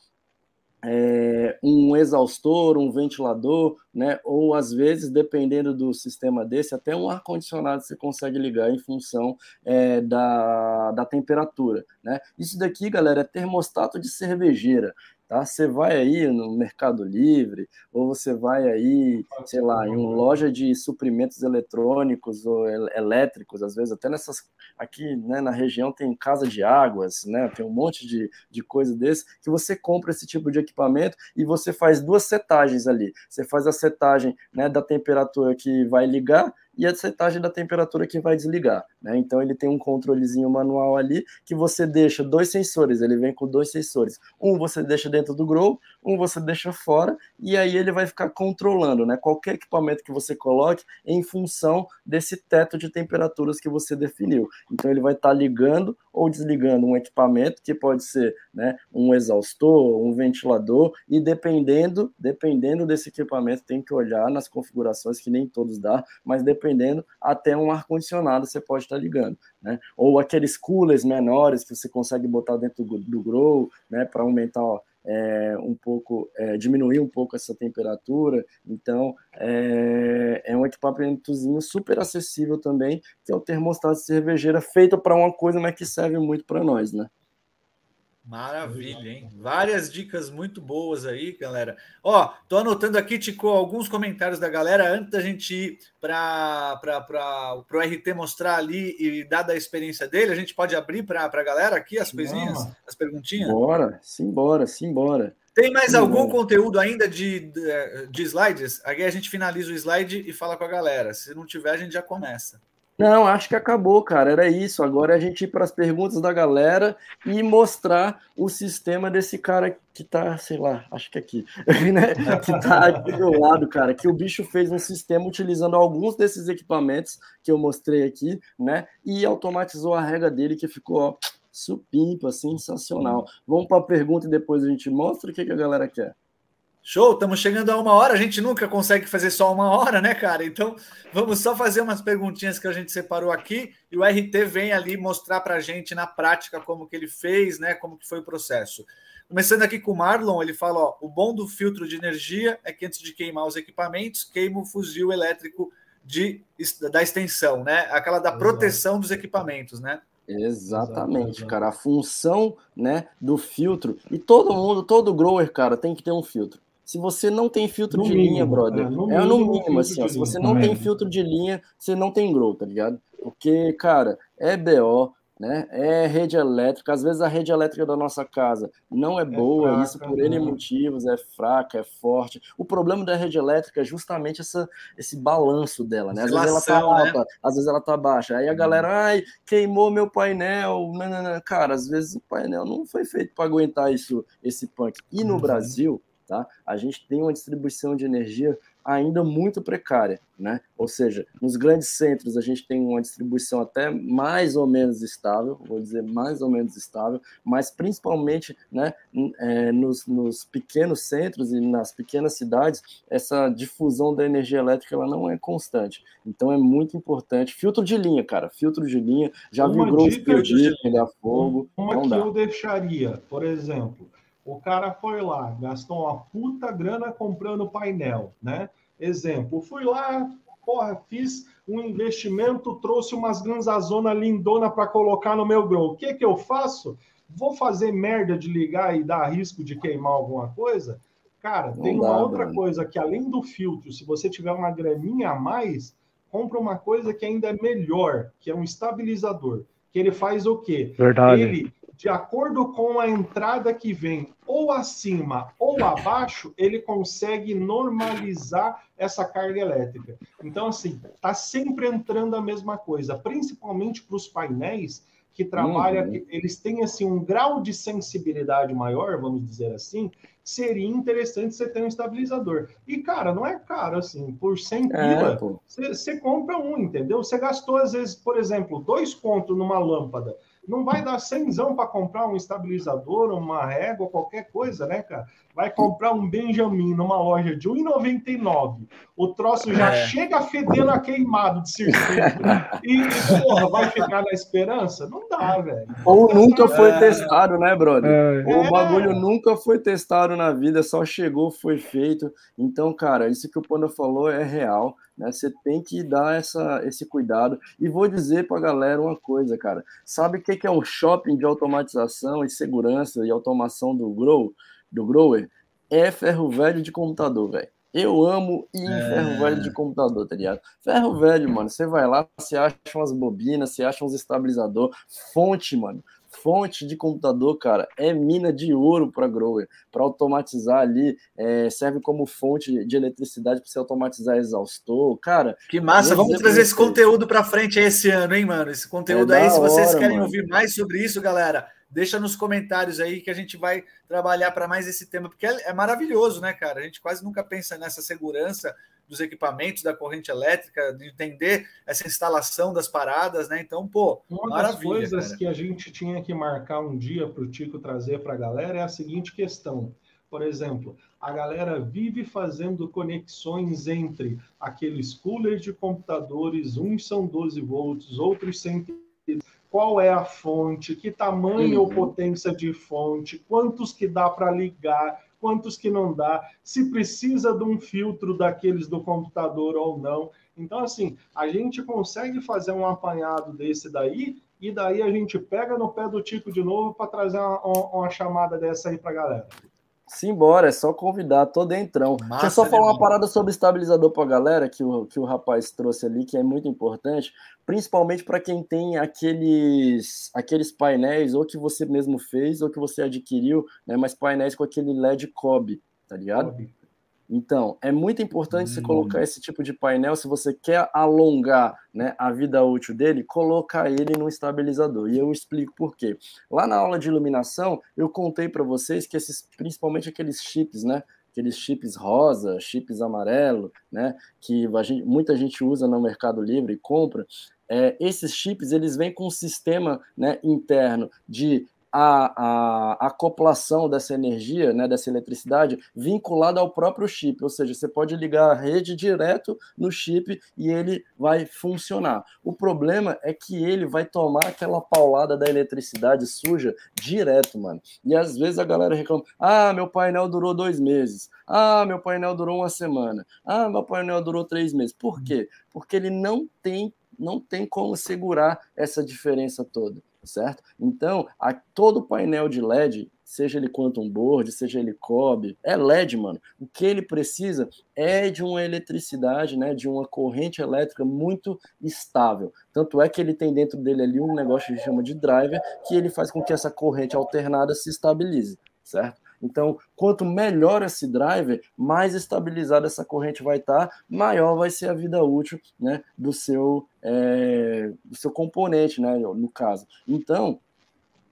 Speaker 3: é, um exaustor, um ventilador, né? ou às vezes, dependendo do sistema desse, até um ar-condicionado você consegue ligar em função é, da, da temperatura. Né? Isso daqui, galera, é termostato de cervejeira tá? Você vai aí no Mercado Livre, ou você vai aí, sei lá, em uma loja de suprimentos eletrônicos ou elétricos, às vezes até nessas, aqui né, na região tem casa de águas, né? Tem um monte de, de coisa desse, que você compra esse tipo de equipamento e você faz duas setagens ali. Você faz a setagem né, da temperatura que vai ligar e a setagem da temperatura que vai desligar. Né? Então ele tem um controlezinho manual ali que você deixa dois sensores, ele vem com dois sensores. Um você deixa dentro do grow, um você deixa fora, e aí ele vai ficar controlando né? qualquer equipamento que você coloque em função desse teto de temperaturas que você definiu. Então ele vai estar tá ligando ou desligando um equipamento que pode ser né, um exaustor, um ventilador, e dependendo, dependendo desse equipamento, tem que olhar nas configurações que nem todos dá, mas dependendo dependendo, até um ar-condicionado você pode estar ligando. Né? Ou aqueles coolers menores que você consegue botar dentro do, do grow, né, para aumentar é, um pouco, é, diminuir um pouco essa temperatura. Então, é, é, um equipamentozinho super acessível também, que é o termostato de cervejeira, feito para uma coisa, mas que serve muito para nós, né?
Speaker 1: Maravilha, hein? Várias dicas muito boas aí, galera. Ó, tô anotando aqui, Tico, alguns comentários da galera antes da gente ir para o RT mostrar ali e dar da experiência dele. A gente pode abrir para a galera aqui as coisinhas, Não. as perguntinhas?
Speaker 3: Bora, simbora, simbora.
Speaker 1: Tem mais sim, algum conteúdo ainda de, de, de slides? Aí a gente finaliza o slide e fala com a galera. Se não tiver, a gente já começa.
Speaker 3: Não, acho que acabou, cara. Era isso. Agora é a gente ir para as perguntas da galera e mostrar o sistema desse cara que tá, sei lá, acho que aqui, *laughs* né? Que tá aqui do lado, cara. Que o bicho fez um sistema utilizando alguns desses equipamentos que eu mostrei aqui, né? E automatizou a rega dele que ficou, ó, supimpa, sensacional. Vamos para a pergunta e depois a gente mostra o que, que a galera quer.
Speaker 1: Show, estamos chegando a uma hora. A gente nunca consegue fazer só uma hora, né, cara? Então vamos só fazer umas perguntinhas que a gente separou aqui e o RT vem ali mostrar para a gente na prática como que ele fez, né? Como que foi o processo. Começando aqui com o Marlon, ele fala: ó, o bom do filtro de energia é que antes de queimar os equipamentos, queima o fuzil elétrico de, da extensão, né? Aquela da proteção dos equipamentos, né?
Speaker 3: Exatamente, cara. A função né, do filtro. E todo mundo, todo grower, cara, tem que ter um filtro. Se você não tem filtro no de mínimo, linha, brother, é no, é no mínimo, assim, ó, se você não tem filtro de linha, você não tem grow, tá ligado? Porque, cara, é BO, né? É rede elétrica, às vezes a rede elétrica da nossa casa não é, é boa, fraca, isso por N né? motivos, é fraca, é forte. O problema da rede elétrica é justamente essa, esse balanço dela, né? Às vezes ela tá né? alta, né? às vezes ela tá baixa. Aí a uhum. galera, ai, queimou meu painel. Não, não, não. Cara, às vezes o painel não foi feito para aguentar isso, esse punk. E no uhum. Brasil, tá? A gente tem uma distribuição de energia ainda muito precária, né? Ou seja, nos grandes centros a gente tem uma distribuição até mais ou menos estável, vou dizer mais ou menos estável, mas principalmente, né, é, nos, nos, pequenos centros e nas pequenas cidades, essa difusão da energia elétrica ela não é constante. Então é muito importante. Filtro de linha, cara, filtro de linha. Já uma vi grow explodir, pegar fogo.
Speaker 2: Uma que dá. eu deixaria, por exemplo o cara foi lá, gastou uma puta grana comprando painel, né? Exemplo, fui lá, porra, fiz um investimento, trouxe umas ganzazona lindona para colocar no meu grow. O que que eu faço? Vou fazer merda de ligar e dar risco de queimar alguma coisa? Cara, Não tem dá, uma outra mano. coisa que além do filtro, se você tiver uma graninha a mais, compra uma coisa que ainda é melhor, que é um estabilizador. Que ele faz o quê?
Speaker 4: Verdade.
Speaker 2: Ele de acordo com a entrada que vem ou acima ou abaixo, ele consegue normalizar essa carga elétrica. Então, assim, está sempre entrando a mesma coisa, principalmente para os painéis que trabalham, uhum. eles têm assim um grau de sensibilidade maior, vamos dizer assim, seria interessante você ter um estabilizador. E, cara, não é caro assim, por 100 é, pila, você compra um, entendeu? Você gastou, às vezes, por exemplo, dois contos numa lâmpada não vai dar cenzão para comprar um estabilizador, uma régua, qualquer coisa, né, cara? Vai comprar um Benjamin numa loja de 1,99. O troço já é. chega fedendo a queimado de circuito. e, porra, vai ficar na esperança? Não dá, velho.
Speaker 3: Ou nunca foi é. testado, né, brother? É. Ou o bagulho nunca foi testado na vida, só chegou, foi feito. Então, cara, isso que o Panda falou é real. Né? Você tem que dar essa, esse cuidado. E vou dizer para a galera uma coisa, cara. Sabe o que é um shopping de automatização e segurança e automação do grow, do grower? É ferro velho de computador, velho. Eu amo ir em é... ferro velho de computador, tá ligado? Ferro velho, mano, você vai lá, você acha umas bobinas, você acha uns estabilizador, fonte, mano fonte de computador, cara, é mina de ouro para grower, para automatizar ali, é, serve como fonte de eletricidade para você automatizar exaustor, cara.
Speaker 1: Que massa, vamos trazer esse conteúdo para frente esse ano, hein, mano? Esse conteúdo é aí, se vocês hora, querem mano. ouvir mais sobre isso, galera, deixa nos comentários aí que a gente vai trabalhar para mais esse tema, porque é, é maravilhoso, né, cara? A gente quase nunca pensa nessa segurança dos equipamentos, da corrente elétrica, de entender essa instalação das paradas, né? Então, pô,
Speaker 2: uma das coisas cara. que a gente tinha que marcar um dia para o Tico trazer para a galera é a seguinte questão. Por exemplo, a galera vive fazendo conexões entre aqueles coolers de computadores, uns são 12 volts, outros 100 qual é a fonte, que tamanho ou potência de fonte, quantos que dá para ligar, quantos que não dá, se precisa de um filtro daqueles do computador ou não. Então, assim, a gente consegue fazer um apanhado desse daí, e daí a gente pega no pé do Tico de novo para trazer uma, uma, chamada dessa aí para a galera.
Speaker 3: Simbora, é só convidar, tô dentrão. Massa, Deixa eu só falar uma parada sobre estabilizador para a galera que o, que o rapaz trouxe ali, que é muito importante, principalmente para quem tem aqueles, aqueles painéis, ou que você mesmo fez, ou que você adquiriu, né, mas painéis com aquele LED COB, tá ligado? COB. Então, é muito importante hum. você colocar esse tipo de painel, se você quer alongar né, a vida útil dele, colocar ele no estabilizador. E eu explico por quê. Lá na aula de iluminação, eu contei para vocês que esses, principalmente aqueles chips, né, aqueles chips rosa, chips amarelo, né, que gente, muita gente usa no Mercado Livre e compra, é, esses chips eles vêm com um sistema né, interno de a, a, acoplação dessa energia, né, dessa eletricidade, vinculada ao próprio chip, ou seja, você pode ligar a rede direto no chip e ele vai funcionar. O problema é que ele vai tomar aquela paulada da eletricidade suja direto, mano. E às vezes a galera reclama: ah, meu painel durou dois meses, ah, meu painel durou uma semana, ah, meu painel durou três meses. Por quê? Porque ele não tem não tem como segurar essa diferença toda certo? Então, a, todo painel de LED, seja ele quantum board, seja ele cob, é LED, mano. O que ele precisa é de uma eletricidade, né, de uma corrente elétrica muito estável. Tanto é que ele tem dentro dele ali um negócio que chama de driver, que ele faz com que essa corrente alternada se estabilize, certo? Então, quanto melhor esse driver, mais estabilizada essa corrente vai estar, maior vai ser a vida útil né, do, seu, é, do seu componente, né, no caso. Então,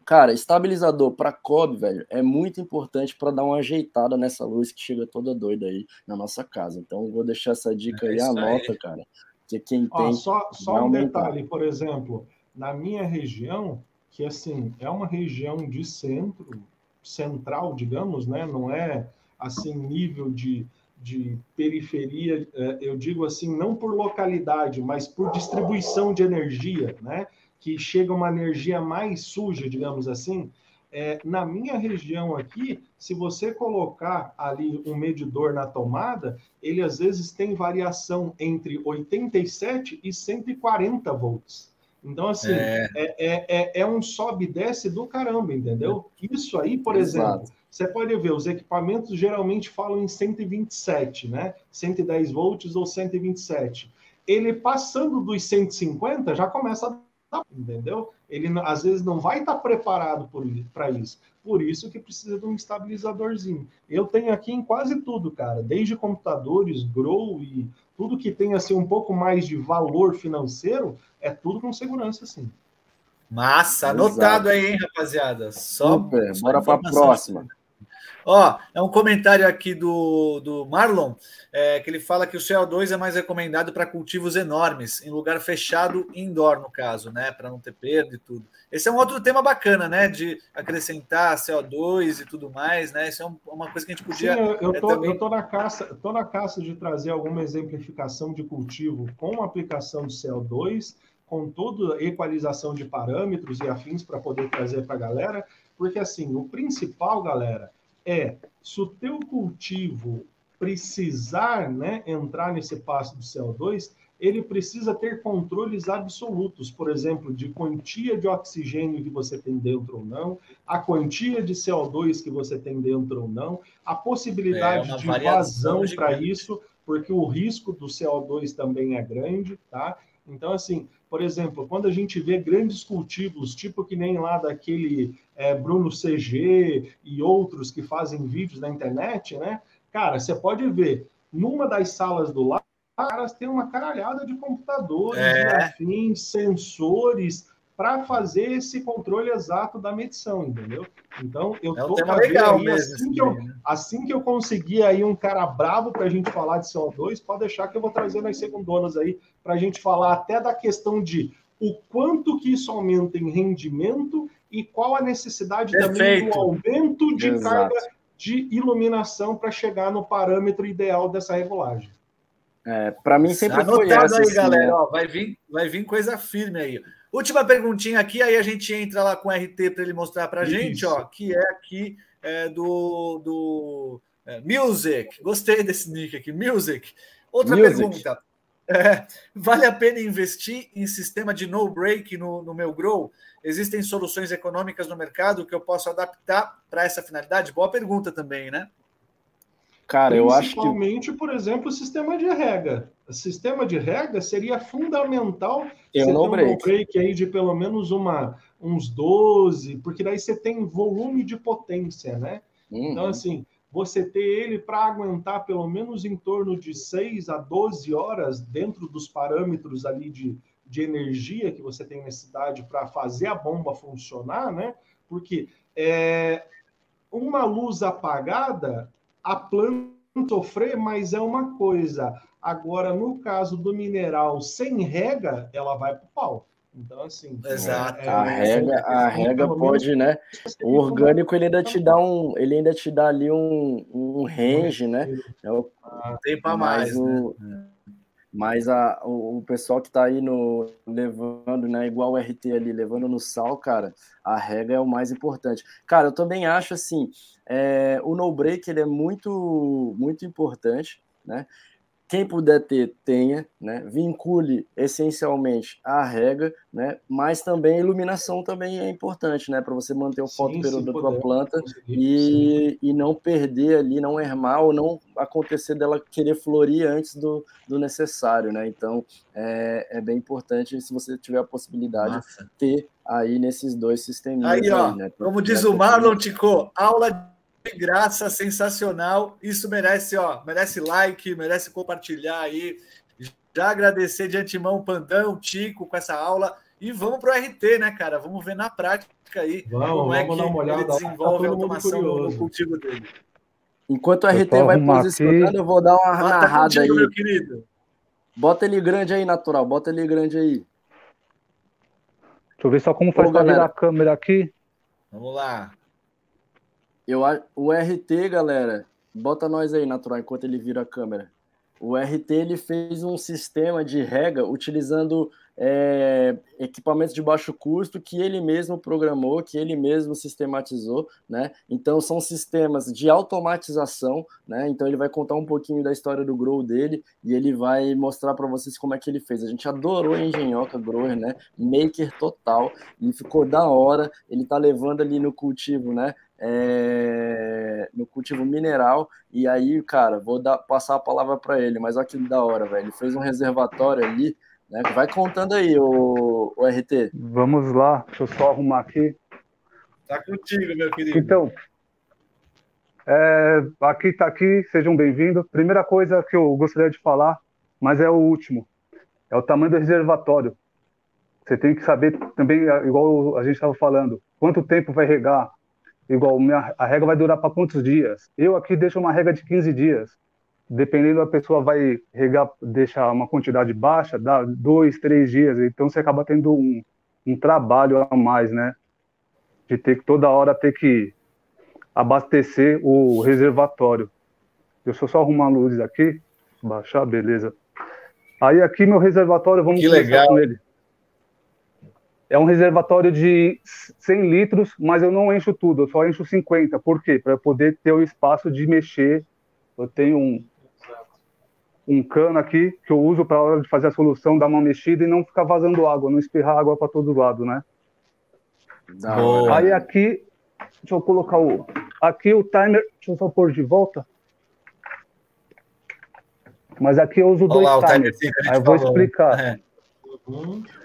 Speaker 3: cara, estabilizador para cob, velho, é muito importante para dar uma ajeitada nessa luz que chega toda doida aí na nossa casa. Então, vou deixar essa dica é aí, anota, aí. cara. Que quem Ó, tem.
Speaker 2: Só, só um detalhe, por exemplo, na minha região, que assim, é uma região de centro, central, digamos, né? não é assim nível de, de periferia, é, eu digo assim, não por localidade, mas por distribuição de energia, né? que chega uma energia mais suja, digamos assim. É, na minha região aqui, se você colocar ali um medidor na tomada, ele às vezes tem variação entre 87 e 140 volts. Então, assim, é, é, é, é, é um sobe e desce do caramba, entendeu? Isso aí, por Exato. exemplo, você pode ver, os equipamentos geralmente falam em 127, né? 110 volts ou 127. Ele passando dos 150 já começa a entendeu? Ele às vezes não vai estar preparado para isso. Por isso que precisa de um estabilizadorzinho. Eu tenho aqui em quase tudo, cara, desde computadores, grow e tudo que tem assim um pouco mais de valor financeiro, é tudo com segurança, sim.
Speaker 1: Massa, anotado Exato. aí, hein, rapaziada. Só,
Speaker 3: Super, bora para a próxima.
Speaker 1: Ó, é um comentário aqui do, do Marlon, é, que ele fala que o CO2 é mais recomendado para cultivos enormes, em lugar fechado indoor, no caso, né? Para não ter perda e tudo. Esse é um outro tema bacana, né? De acrescentar CO2 e tudo mais, né? Isso é uma coisa que a gente podia.
Speaker 2: Sim, eu, tô, é, também... na caça, tô na caça de trazer alguma exemplificação de cultivo com aplicação de CO2 com toda a equalização de parâmetros e afins para poder trazer para a galera, porque assim, o principal, galera, é se o teu cultivo precisar né, entrar nesse passo do CO2, ele precisa ter controles absolutos, por exemplo, de quantia de oxigênio que você tem dentro ou não, a quantia de CO2 que você tem dentro ou não, a possibilidade é de vazão para isso, porque o risco do CO2 também é grande, tá? Então, assim, por exemplo, quando a gente vê grandes cultivos, tipo que nem lá daquele é, Bruno CG e outros que fazem vídeos na internet, né? Cara, você pode ver, numa das salas do lado, caras têm uma caralhada de computadores, é. afins, sensores, para fazer esse controle exato da medição, entendeu? Então, eu é um tô legal aí, mesmo, assim, que eu, né? assim que eu conseguir aí um cara bravo para a gente falar de CO2, pode deixar que eu vou trazer nas segundonas aí para a gente falar até da questão de o quanto que isso aumenta em rendimento e qual a necessidade Perfeito. também do aumento de Exato. carga de iluminação para chegar no parâmetro ideal dessa regulagem.
Speaker 1: É, para mim sempre Anotado foi essa. aí, assim, galera. Né? Ó, vai, vir, vai vir coisa firme aí. Última perguntinha aqui, aí a gente entra lá com o RT para ele mostrar para a gente, ó, que é aqui é, do, do é, Music. Gostei desse nick aqui, Music. Outra Music. pergunta. É, vale a pena investir em sistema de no break no, no meu grow? Existem soluções econômicas no mercado que eu posso adaptar para essa finalidade? Boa pergunta também, né?
Speaker 2: Cara, eu acho que. Principalmente, por exemplo, o sistema de rega. Sistema de rega seria fundamental
Speaker 3: eu você ter um break.
Speaker 2: break aí de pelo menos uma, uns 12, porque daí você tem volume de potência, né? Uhum. Então, assim, você ter ele para aguentar pelo menos em torno de 6 a 12 horas dentro dos parâmetros ali de, de energia que você tem necessidade para fazer a bomba funcionar, né? Porque é, uma luz apagada, a planta sofrer, mas é uma coisa. Agora, no caso do mineral sem rega, ela vai para o pau. Então, assim.
Speaker 3: Exato. É, a rega, a rega pode, né? O orgânico ele ainda te dá um, ele ainda te dá ali um, um range, né? É o,
Speaker 1: Tem para mais. O,
Speaker 3: né? Mas a, o, o pessoal que está aí no, levando, né, igual o RT ali, levando no sal, cara, a rega é o mais importante. Cara, eu também acho assim, é, o no break ele é muito, muito importante, né? Quem puder ter, tenha, né? Vincule essencialmente a rega, né? Mas também a iluminação também é importante, né? Para você manter o fotoperíodo da tua planta e, e não perder ali, não ermar ou não acontecer dela querer florir antes do, do necessário, né? Então é, é bem importante se você tiver a possibilidade Nossa. ter aí nesses dois sistemas.
Speaker 1: Aí, ó, aí, né? como diz o Marlon Tico, aula de graça, sensacional. Isso merece, ó, merece like, merece compartilhar aí. Já agradecer de antemão o Pandão, Tico, com essa aula. E vamos para o RT, né, cara? Vamos ver na prática aí
Speaker 2: vamos, como é que ele
Speaker 1: desenvolve tá a automação no cultivo dele.
Speaker 3: Enquanto o RT vai posicionando, eu vou dar uma Bota narrada contigo, aí. Meu querido. Bota ele grande aí, natural. Bota ele grande aí.
Speaker 4: Deixa eu ver só como faz para virar a câmera aqui.
Speaker 1: Vamos lá.
Speaker 3: Eu, o RT, galera, bota nós aí, natural, enquanto ele vira a câmera. O RT ele fez um sistema de rega utilizando é, equipamentos de baixo custo que ele mesmo programou, que ele mesmo sistematizou, né? Então são sistemas de automatização, né? Então ele vai contar um pouquinho da história do grow dele e ele vai mostrar para vocês como é que ele fez. A gente adorou a engenhoca grower, né? Maker total e ficou da hora. Ele tá levando ali no cultivo, né? é, no cultivo mineral. E aí, cara, vou dar, passar a palavra para ele. Mas olha que da hora, velho. Ele fez um reservatório ali. Né? Vai contando aí, o, o RT.
Speaker 4: Vamos lá, deixa eu só arrumar aqui.
Speaker 1: Tá contigo, meu querido.
Speaker 4: Então, é, aqui tá aqui, sejam bem-vindos. Primeira coisa que eu gostaria de falar, mas é o último, é o tamanho do reservatório. Você tem que saber também, igual a gente estava falando, quanto tempo vai regar, igual minha, a regra vai durar para quantos dias? Eu aqui deixo uma regra de 15 dias. Dependendo da pessoa vai regar, deixar uma quantidade baixa, dá dois, três dias. Então você acaba tendo um, um trabalho a mais, né? De ter que toda hora ter que abastecer o reservatório. Deixa eu só arrumar a luz aqui, baixar, beleza. Aí aqui meu reservatório, vamos
Speaker 1: que legal. com ele.
Speaker 4: É um reservatório de 100 litros, mas eu não encho tudo, eu só encho 50. Por quê? Para poder ter o espaço de mexer. Eu tenho um, um cano aqui que eu uso para a hora de fazer a solução, dar uma mexida e não ficar vazando água, não espirrar água para todo lado, né? Aí aqui, deixa eu colocar o. Aqui o timer, deixa eu só pôr de volta. Mas aqui eu uso Olá, dois timers. Timer, Aí eu vou explicar. É.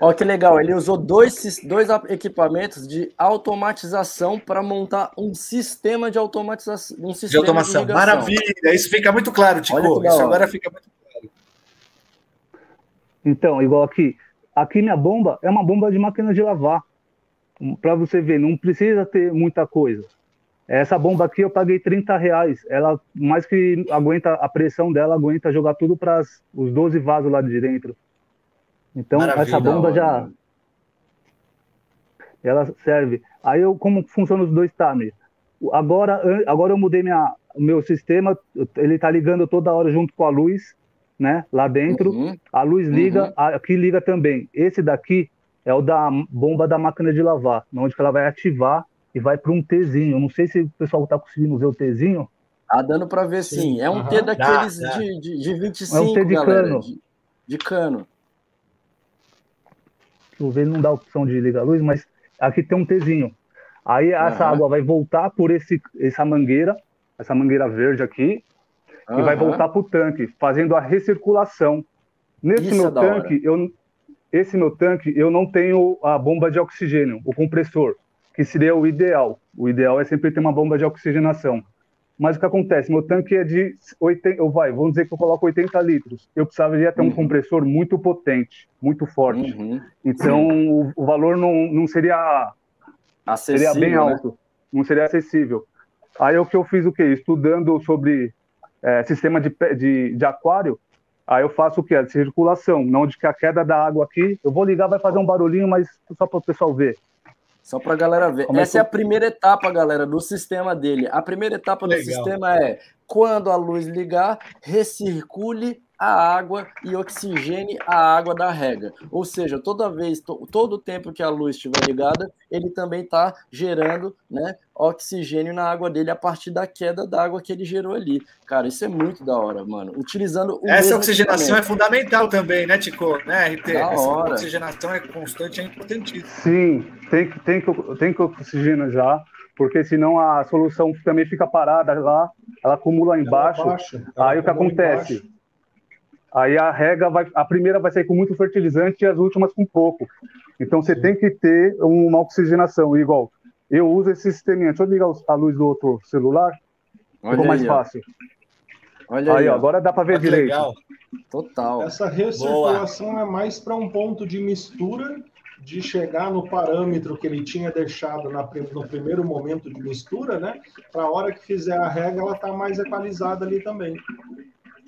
Speaker 3: Olha que legal, ele usou dois, dois equipamentos de automatização para montar um sistema de automatização. Um sistema
Speaker 1: de automação. De Maravilha, isso fica muito claro, Tico. Isso agora fica muito claro.
Speaker 4: Então, igual aqui. Aqui minha bomba é uma bomba de máquina de lavar. Para você ver, não precisa ter muita coisa. Essa bomba aqui eu paguei 30 reais. Ela, mais que aguenta, a pressão dela aguenta jogar tudo para os 12 vasos lá de dentro. Então, Maravilha, essa bomba já. Ela serve. Aí, eu, como funciona os dois timers? Agora, agora eu mudei minha, o meu sistema, ele está ligando toda hora junto com a luz, né? Lá dentro. Uhum. A luz liga, uhum. aqui liga também. Esse daqui é o da bomba da máquina de lavar, onde ela vai ativar e vai para um Tzinho. Não sei se o pessoal está conseguindo ver o Tzinho.
Speaker 3: Tá dando para ver sim. sim. É um uhum. T daqueles dá, dá. De, de, de 25, é um T de galera, cano. De, de cano.
Speaker 4: Ver, não dá opção de ligar a luz, mas aqui tem um Tzinho. Aí essa água vai voltar por esse, essa mangueira, essa mangueira verde aqui, e vai voltar para o tanque, fazendo a recirculação. Nesse Isso meu é tanque, eu, esse meu tanque, eu não tenho a bomba de oxigênio, o compressor, que seria o ideal. O ideal é sempre ter uma bomba de oxigenação. Mas o que acontece? Meu tanque é de 80, ou vai, vamos dizer que eu coloco 80 litros. Eu precisaria ter um uhum. compressor muito potente, muito forte. Uhum. Então, o, o, valor não, não seria, acessível, seria bem né? alto, né? não seria acessível. Aí o que eu fiz o quê? Estudando sobre é, sistema de, de, de aquário, aí eu faço o quê? A circulação, não de que a queda da água aqui, eu vou ligar, vai fazer um barulhinho, mas só para o pessoal ver.
Speaker 3: Só para a galera ver. Essa é a primeira etapa, galera, do sistema dele. A primeira etapa Legal. do sistema é quando a luz ligar, recircule a água e oxigene a água da rega. Ou seja, toda vez, to, todo o tempo que a luz estiver ligada, ele também está gerando né, oxigênio na água dele a partir da queda da água que ele gerou ali. Cara, isso é muito da hora, mano. Utilizando
Speaker 1: Essa oxigenação é fundamental também, né, Tico? Né, RT? Da Essa hora. oxigenação é constante, é importantíssimo.
Speaker 4: Sim, tem que, tem que, tem que oxigenar porque senão a solução também fica parada lá, ela acumula embaixo. Ela baixa, ela aí o que acontece? Embaixo Aí a rega vai, a primeira vai sair com muito fertilizante e as últimas com pouco. Então você Sim. tem que ter uma oxigenação igual. Eu uso esse sisteminha. Deixa eu ligar a luz do outro celular. Olha Ficou mais aí, fácil. Olha aí, aí ó. agora dá para ver direito. Legal.
Speaker 2: Total. Essa recirculação Boa. é mais para um ponto de mistura de chegar no parâmetro que ele tinha deixado na, no primeiro momento de mistura, né? Para a hora que fizer a rega, ela está mais equalizada ali também.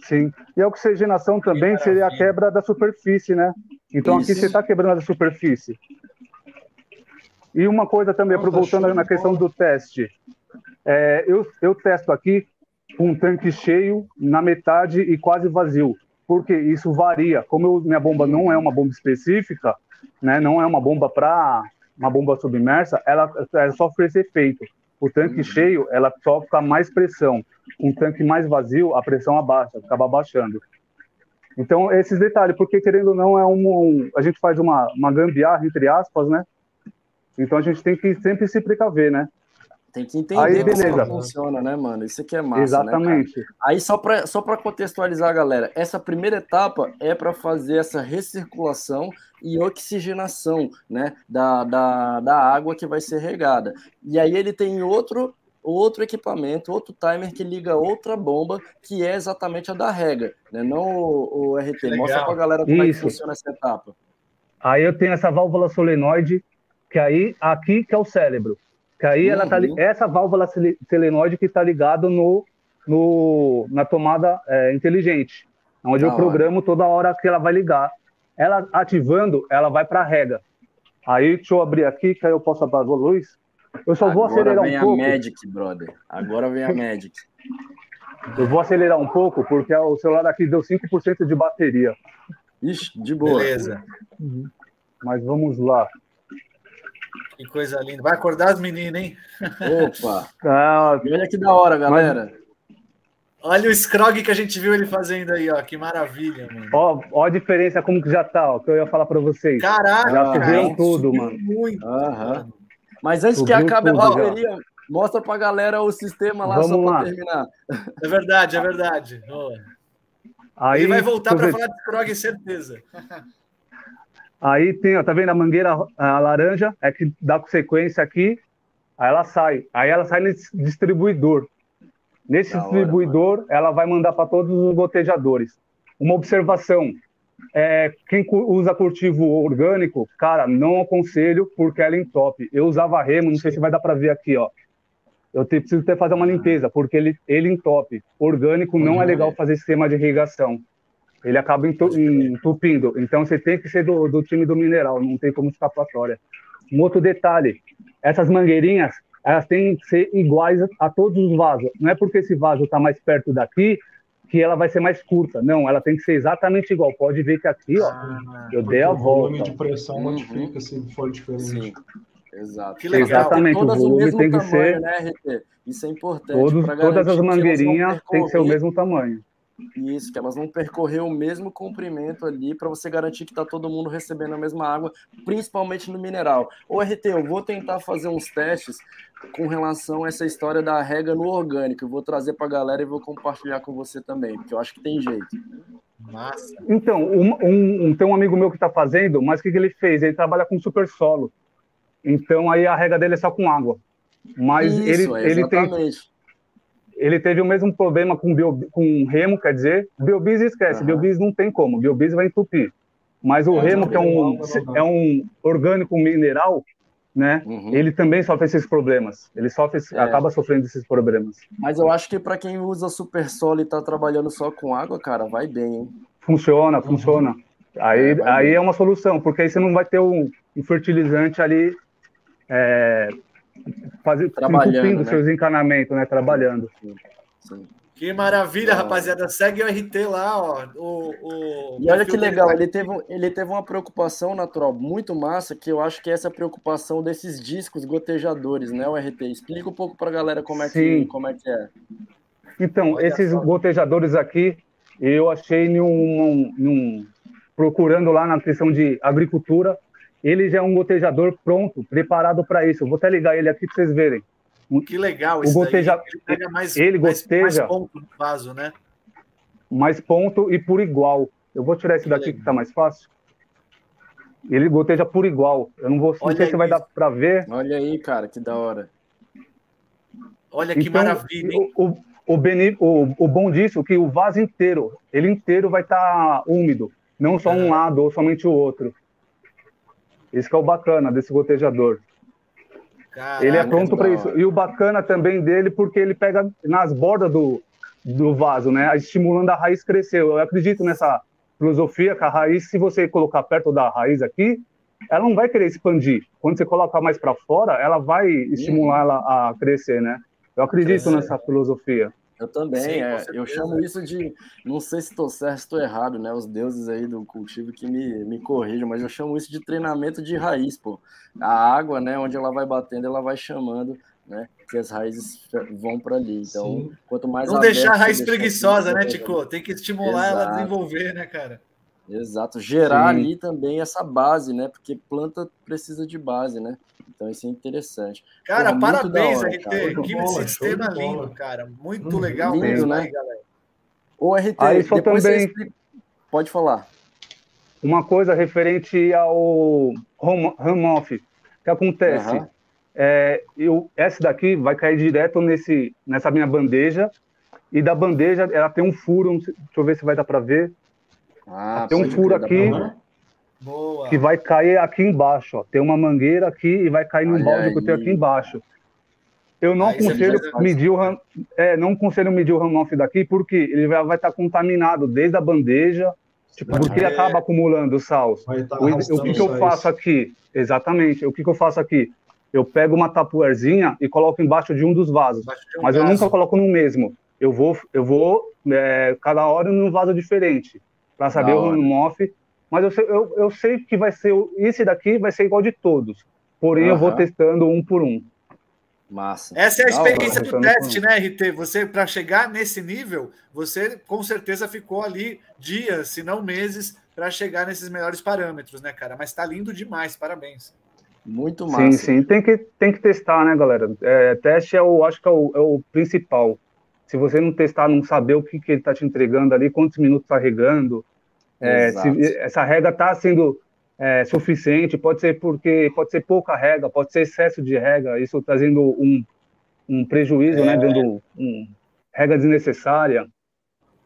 Speaker 4: Sim. E a oxigenação também seria a quebra da superfície, né? Então Isso. aqui você está quebrando a superfície. E uma coisa também, Nossa, voltando na questão do teste. É, eu, eu testo aqui com um tanque cheio na metade e quase vazio, porque isso varia. Como eu, minha bomba não é uma bomba específica, né, não é uma bomba para uma bomba submersa, ela, ela sofre esse efeito. O tanque uhum. cheio, ela sofre mais pressão. Um tanque mais vazio, a pressão abaixa, acaba abaixando. Então, esses detalhes, porque querendo ou não, é um, um, a gente faz uma, uma gambiarra, entre aspas, né? Então a gente tem que sempre se precaver, né?
Speaker 3: Tem que entender Aí, beleza. como funciona, né, mano? Isso aqui é massa, né,
Speaker 4: Exatamente.
Speaker 3: Né, Aí, só para só contextualizar galera, essa primeira etapa é para fazer essa recirculação e oxigenação, né, da, da, da água que vai ser regada. E aí ele tem outro outro equipamento, outro timer que liga outra bomba, que é exatamente a da rega, né? Não o, o RT. Legal. Mostra para a galera como Isso. é que funciona essa etapa.
Speaker 4: Aí eu tenho essa válvula solenoide, que aí aqui que é o cérebro. Que aí uhum. ela tá, uhum. essa válvula selenoide que está ligado no, no, na tomada é, inteligente, onde eu programo toda hora que ela vai ligar. Ela ativando, ela vai para a rega. Aí, deixa eu abrir aqui, que aí eu posso apagar a luz. Eu só Agora vou acelerar um pouco.
Speaker 3: Agora vem a Magic, brother. Agora vem a *laughs* Magic.
Speaker 4: Eu vou acelerar um pouco, porque o celular aqui deu 5% de bateria.
Speaker 3: Ixi, de boa.
Speaker 1: Beleza.
Speaker 4: Mas vamos lá.
Speaker 1: Que coisa linda. Vai acordar as meninas, hein?
Speaker 3: Opa! *laughs* Ah, olha que da hora, galera. Mas...
Speaker 1: Olha o Scrog que a gente viu ele fazendo aí, ó. Que maravilha, mano.
Speaker 4: Ó, ó a diferença como que já tá, ó, que eu ia falar para vocês.
Speaker 1: Caraca,
Speaker 4: já subiu tudo, mano.
Speaker 1: Muito.
Speaker 3: Aham. Mas antes subiu que acabe a bateria, mostra pra galera o sistema lá
Speaker 4: Vamos
Speaker 3: só
Speaker 4: para
Speaker 3: terminar.
Speaker 1: É verdade, é verdade. Aí, ele vai voltar para falar de Scrog, certeza.
Speaker 4: Aí tem, ó, tá vendo a mangueira a laranja? É que dá sequência aqui, aí ela sai. Aí ela sai nesse distribuidor. Nesse da distribuidor, hora, ela vai mandar para todos os gotejadores. Uma observação: é, quem usa cultivo orgânico, cara, não aconselho porque ela entope. Eu usava remo, não sei se vai dar para ver aqui, ó. Eu te, preciso ter fazer uma limpeza, porque ele, ele entope. Orgânico não é legal fazer sistema de irrigação ele acaba entupindo. Então você tem que ser do, do time do mineral, não tem como escapatória. Um outro detalhe: essas mangueirinhas, elas têm que ser iguais a todos os vasos. Não é porque esse vaso está mais perto daqui que ela vai ser mais curta. Não, ela tem que ser exatamente igual. Pode ver que aqui, ó, ah, eu dei a volta. O volume
Speaker 2: de pressão uhum. modifica se for diferente. Sim.
Speaker 3: Exato.
Speaker 4: Que legal. Exatamente, o volume o tem que tamanho, ser. Né,
Speaker 3: RT? Isso é importante.
Speaker 4: Todos, todas as mangueirinhas têm que ser o mesmo tamanho.
Speaker 3: Isso, que elas vão percorrer o mesmo comprimento ali para você garantir que está todo mundo recebendo a mesma água, principalmente no mineral. Ô RT, eu vou tentar fazer uns testes com relação a essa história da rega no orgânico. Eu vou trazer para a galera e vou compartilhar com você também, porque eu acho que tem jeito.
Speaker 4: Massa. Então, um, um, tem um amigo meu que está fazendo, mas o que, que ele fez? Ele trabalha com super solo. Então aí a rega dele é só com água. Mas Isso, ele, é ele tem ele teve o mesmo problema com, bio, com remo, quer dizer, biobis esquece, uhum. biobis não tem como, biobis vai entupir. Mas o é, remo, que é um, é um orgânico mineral, né? Uhum. Ele também sofre esses problemas. Ele sofre, é. acaba sofrendo esses problemas.
Speaker 3: Mas eu acho que para quem usa super solo e está trabalhando só com água, cara, vai bem, hein?
Speaker 4: Funciona, uhum. funciona. Aí é, aí bem. é uma solução, porque aí você não vai ter um, um fertilizante ali é, fazer, entupindo né? seus encanamentos, né? Trabalhando. Sim,
Speaker 1: sim. Que maravilha, rapaziada. Segue o RT lá, ó. O,
Speaker 3: o... E olha que legal, ele teve, ele teve uma preocupação natural muito massa, que eu acho que é essa preocupação desses discos gotejadores, né, o RT? Explica um pouco para a galera como é, que, como é que é.
Speaker 4: Então, olha esses só. gotejadores aqui, eu achei em um, em um, procurando lá na questão de agricultura, ele já é um gotejador pronto, preparado para isso. Eu vou até ligar ele aqui para vocês verem.
Speaker 1: Que legal isso
Speaker 4: o goteja... Ele pega mais, ele goteja...
Speaker 1: mais ponto no vaso, né?
Speaker 4: Mais ponto e por igual. Eu vou tirar esse que daqui legal. que está mais fácil. Ele goteja por igual. Eu não vou não sei se vai dar para ver.
Speaker 3: Olha aí, cara, que da hora.
Speaker 1: Olha que então, maravilha. Hein?
Speaker 4: O, o, beni... o, o bom disso é que o vaso inteiro, ele inteiro vai estar tá úmido. Não só um lado ou somente o outro. Isso que é o bacana desse gotejador. Caraca, ele é pronto para isso. E o bacana também dele, porque ele pega nas bordas do, do vaso, né? Estimulando a raiz crescer. Eu acredito nessa filosofia que a raiz, se você colocar perto da raiz aqui, ela não vai querer expandir. Quando você colocar mais para fora, ela vai estimular ela a crescer, né? Eu acredito nessa filosofia.
Speaker 3: Eu também, Sim, é, eu chamo isso de, não sei se estou certo, se estou errado, né? Os deuses aí do cultivo que me, me corrijam, mas eu chamo isso de treinamento de raiz, pô. A água, né, onde ela vai batendo, ela vai chamando, né? Que as raízes vão para ali. Então, Sim. quanto mais.
Speaker 1: Não deixar a raiz preguiçosa, né, Tico? Tem que estimular Exato. ela a desenvolver, né, cara?
Speaker 3: Exato, gerar Sim. ali também essa base, né? Porque planta precisa de base, né? Então isso é interessante.
Speaker 1: Cara, Porra, parabéns, hora, RT. Cara. Que bola, sistema lindo, cara. Muito hum, legal lindo, mesmo, né? Aí, galera.
Speaker 3: Ô, RT, aí só também... Explica... Pode falar.
Speaker 4: Uma coisa referente ao home, home office. O que acontece? Uhum. É, eu, essa daqui vai cair direto nesse, nessa minha bandeja. E da bandeja, ela tem um furo. Deixa eu ver se vai dar para ver. Ah, tem um furo aqui. Boa. que vai cair aqui embaixo. Ó. Tem uma mangueira aqui e vai cair num balde aí. que eu tenho aqui embaixo. Eu não aí aconselho medir o é, não aconselho medir o runoff daqui porque ele vai, estar contaminado desde a bandeja, tipo, porque ele acaba acumulando sal. Tá o, o, que, que eu faço aqui? Exatamente. O que, que eu faço aqui? Eu pego uma tapuerzinha e coloco embaixo de um dos vasos, um mas eu nunca coloco no mesmo. Eu vou, eu vou é, cada hora num vaso diferente para saber o runoff mas eu sei, eu, eu sei que vai ser esse daqui vai ser igual de todos. Porém, uhum. eu vou testando um por um.
Speaker 1: Massa. Essa é a experiência do teste, né, RT? Você, para chegar nesse nível, você com certeza ficou ali dias, se não meses, para chegar nesses melhores parâmetros, né, cara? Mas tá lindo demais, parabéns.
Speaker 3: Muito massa.
Speaker 4: Sim, sim, tem que, tem que testar, né, galera? É, teste é o, acho que é o, é o principal. Se você não testar, não saber o que, que ele está te entregando ali, quantos minutos está regando, é, se essa regra está sendo é, suficiente, pode ser porque pode ser pouca regra, pode ser excesso de regra, isso trazendo um, um prejuízo, né, é, né, dando um, regra desnecessária.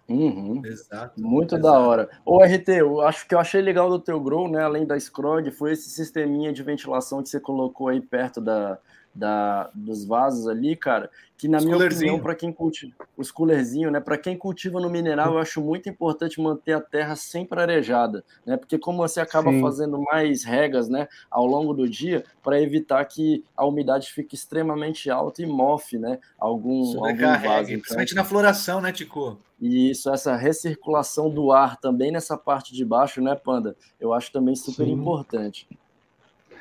Speaker 3: Uhum. Exato. Muito exato. da hora. O RT, eu acho que eu achei legal do teu grow, né, além da Scrog, foi esse sisteminha de ventilação que você colocou aí perto da, da, dos vasos ali, cara, que na os minha opinião, para quem cultiva os coolerzinhos, né, para quem cultiva no mineral, eu acho muito importante manter a terra sempre arejada, né? Porque como você acaba Sim. fazendo mais regas, né, ao longo do dia, para evitar que a umidade fique extremamente alta e mofe, né, algum, algum vaso.
Speaker 1: Então, principalmente na floração, né, Tico?
Speaker 3: E isso, essa recirculação do ar também nessa parte de baixo, né, Panda? Eu acho também super Sim. importante.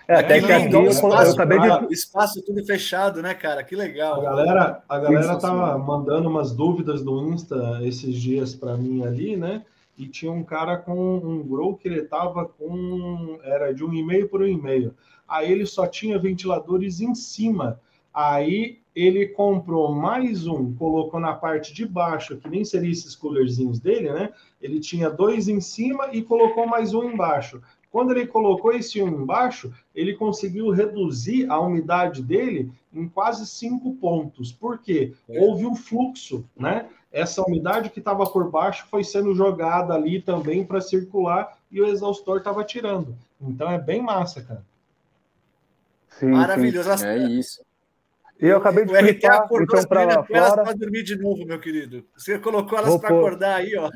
Speaker 1: É, até que aqui eu, espaço, eu acabei de... Espaço tudo fechado, né, cara? Que legal.
Speaker 2: A galera, a galera tava mandando umas dúvidas no Insta esses dias para mim ali, né? E tinha um cara com um grow que ele tava com. Era de um e-mail por um e-mail. Aí ele só tinha ventiladores em cima. Aí ele comprou mais um, colocou na parte de baixo, que nem seria esses coolerzinhos dele, né? Ele tinha dois em cima e colocou mais um embaixo. Quando ele colocou esse um embaixo, ele conseguiu reduzir a umidade dele em quase cinco pontos. Por quê? É. Houve um fluxo, né? Essa umidade que estava por baixo foi sendo jogada ali também para circular e o exaustor estava tirando. Então é bem massa, cara.
Speaker 1: Sim, Maravilhoso. Sim.
Speaker 3: É isso.
Speaker 4: E eu acabei de o RT acordou então, para
Speaker 1: para dormir de novo, meu querido. Você colocou elas para acordar aí, ó.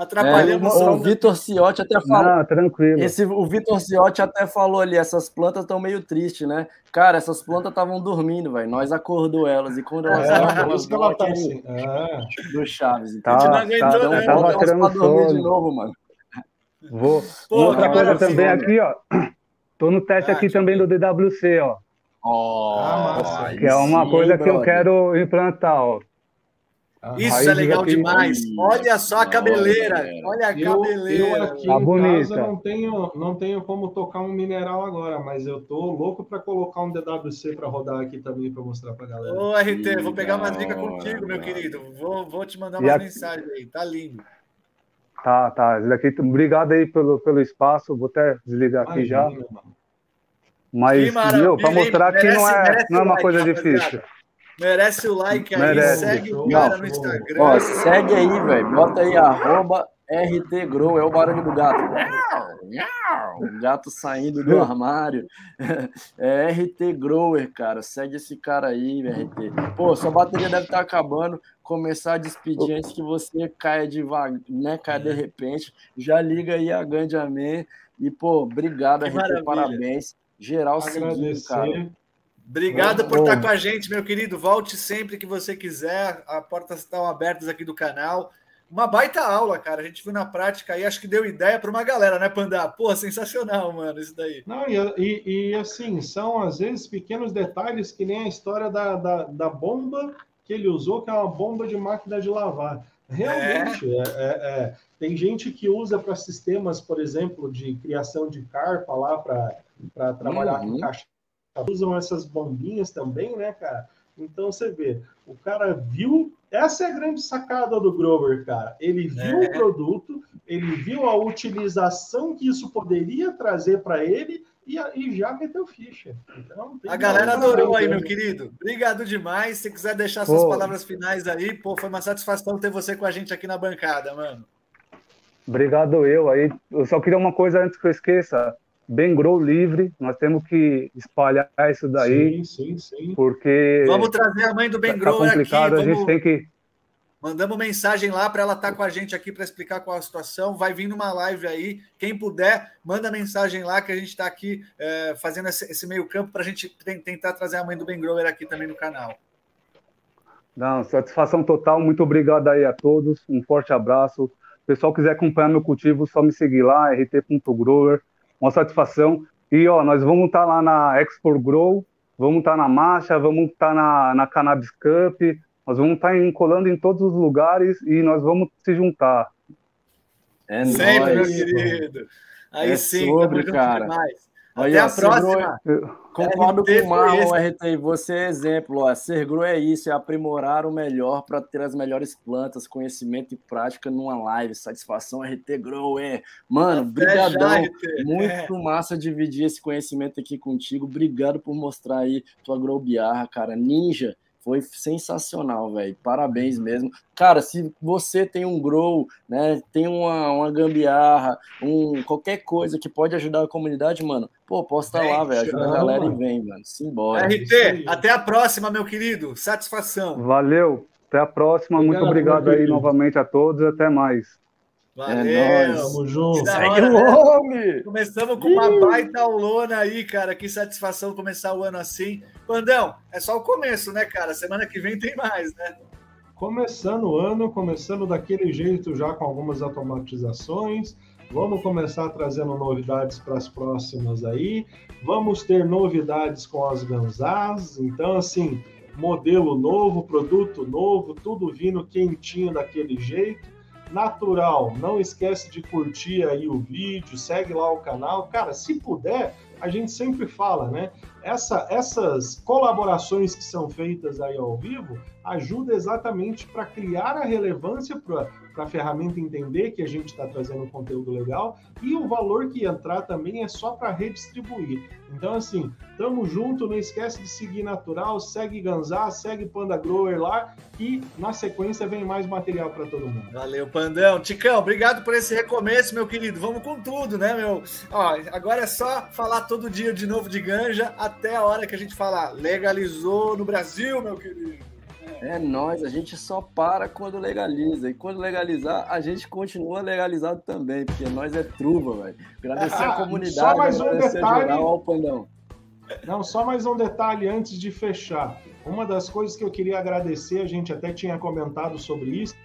Speaker 1: Atrapalhamos.
Speaker 3: É, o, o Vitor Ciotti até falou.
Speaker 4: Não, tranquilo.
Speaker 3: Esse, o Vitor Ciotti até falou ali: essas plantas estão meio tristes, né? Cara, essas plantas estavam dormindo, velho. Nós acordou elas. E quando elas
Speaker 2: é, elas dão aquele assim. é.
Speaker 3: do Chaves.
Speaker 4: Então, tá, tá, então, né? tava pra dormir de novo, mano. Vou. Pô, Outra coisa também aqui, ó. Tô no teste ah, aqui também do DWC, ó.
Speaker 3: Oh, ah,
Speaker 4: que é uma sim, coisa que brother. eu quero implantar, ó.
Speaker 1: Isso é legal demais. Olha só a cabeleira. Olha a eu, cabeleira.
Speaker 2: Eu aqui tá em bonita. casa não tenho, não tenho como tocar um mineral agora, mas eu tô louco para colocar um DWC para rodar aqui também para mostrar para galera.
Speaker 1: Ô, RT, vou pegar uma dica contigo, meu querido. Vou, vou te mandar uma mensagem aí. Tá lindo.
Speaker 4: Tá, tá. Daqui, obrigado aí pelo, pelo espaço. Vou até desligar aqui já. Mano. Mas, para mostrar que não é, não é uma coisa difícil.
Speaker 1: Merece o like aí, Merece. segue o cara no Instagram.
Speaker 3: Ó, segue aí, velho. Bota aí, arroba RTGrow, é o barulho do gato. O gato saindo do armário. *laughs* É RT Grower, cara. Segue esse cara aí, RT. Pô, sua bateria deve estar tá acabando. Começar a despedir antes que você caia devagar, né? Caia de repente. Já liga aí a Gandiaman. E, pô, obrigado, que RT. Maravilha. Parabéns. Geral seguindo, cara.
Speaker 1: Obrigado por estar com a gente, meu querido. Volte sempre que você quiser. As portas estão abertas aqui do canal. Uma baita aula, cara. A gente viu na prática aí, acho que deu ideia para uma galera, né, Panda? Pô, sensacional, mano, isso daí.
Speaker 2: Não, e, e, e, assim, são às vezes pequenos detalhes que nem a história da, da, da, bomba que ele usou, que é uma bomba de máquina de lavar. Realmente, é. É, é, é. tem gente que usa para sistemas, por exemplo, de criação de carpa lá para trabalhar uhum. com caixa usam essas bombinhas também, né, cara? Então você vê, o cara viu, essa é a grande sacada do Grover, cara. Ele viu é. o produto, ele viu a utilização que isso poderia trazer para ele e, e, já meteu ficha. Então,
Speaker 1: a galera adorou aí, meu querido. Obrigado demais. Se quiser deixar suas pô. palavras finais aí, pô, foi uma satisfação ter você com a gente aqui na bancada, mano.
Speaker 4: Obrigado eu aí. Eu só queria uma coisa antes que eu esqueça bem grow livre, nós temos que espalhar isso daí.
Speaker 2: Sim, sim, sim.
Speaker 4: Porque.
Speaker 1: Vamos trazer a mãe do Ben tá Grow
Speaker 4: aqui. Vamos... A gente tem que.
Speaker 1: Mandamos mensagem lá para ela estar tá com a gente aqui para explicar qual a situação. Vai vir numa live aí. Quem puder, manda mensagem lá que a gente está aqui é, fazendo esse, esse meio-campo para a gente tentar trazer a mãe do Ben Grower aqui também no canal.
Speaker 4: Não, satisfação total. Muito obrigado aí a todos. Um forte abraço. Se o pessoal quiser acompanhar meu cultivo, só me seguir lá, rt.grower uma satisfação. E ó, nós vamos estar tá lá na Expo Grow, vamos estar tá na marcha, vamos estar tá na, na Cannabis Cup, nós vamos estar tá colando em todos os lugares e nós vamos se juntar.
Speaker 1: É Sempre, nóis, meu querido. Aí é sim, sobre,
Speaker 3: cara. Demais. Até a próxima. Concordo com o Marlon, RT. Você é exemplo. Ó. Sergro é isso, é aprimorar o melhor para ter as melhores plantas, conhecimento e prática numa live. Satisfação, RT Grow. É. Mano, brigadão. Muito é. massa dividir esse conhecimento aqui contigo. Obrigado por mostrar aí tua Grow Biarra, cara. Ninja Foi sensacional, velho. Parabéns mesmo. Cara, se você tem um grow, né, tem uma, uma gambiarra, um, qualquer coisa que pode ajudar a comunidade, mano, pô, posta lá, velho. Ajuda a galera e vem, mano. Simbora.
Speaker 1: RT, até a próxima, meu querido. Satisfação.
Speaker 4: Valeu. Até a próxima. Obrigado, Muito obrigado aí novamente a todos. Até mais.
Speaker 1: Valeu! É nóis. Tamo junto. Segue o homem! Começamos com uma baita aulona aí, cara. Que satisfação começar o ano assim. Pandão, é só o começo, né, cara? Semana que vem tem mais, né?
Speaker 2: Começando o ano, começando daquele jeito já com algumas automatizações. Vamos começar trazendo novidades para as próximas aí. Vamos ter novidades com as Ganzás. Então, assim, modelo novo, produto novo, tudo vindo quentinho daquele jeito natural. Não esquece de curtir aí o vídeo, segue lá o canal. Cara, se puder, a gente sempre fala, né? Essa, essas colaborações que são feitas aí ao vivo ajuda exatamente para criar a relevância para a ferramenta entender que a gente está trazendo conteúdo legal e o valor que entrar também é só para redistribuir. Então, assim, tamo junto, não esquece de seguir Natural, segue Ganzá, segue Panda Grower lá e na sequência vem mais material para todo mundo.
Speaker 1: Valeu, Pandão. Ticão, obrigado por esse recomeço, meu querido. Vamos com tudo, né, meu? Ó, agora é só falar todo dia de novo de ganja até a hora que a gente falar legalizou no Brasil, meu querido.
Speaker 3: É nós, a gente só para quando legaliza. E quando legalizar, a gente continua legalizado também, porque nós é truva, velho. Agradecer ah, a comunidade, só mais um detalhe. Geral, Pandão.
Speaker 2: Não, só mais um detalhe antes de fechar. Uma das coisas que eu queria agradecer, a gente até tinha comentado sobre isso,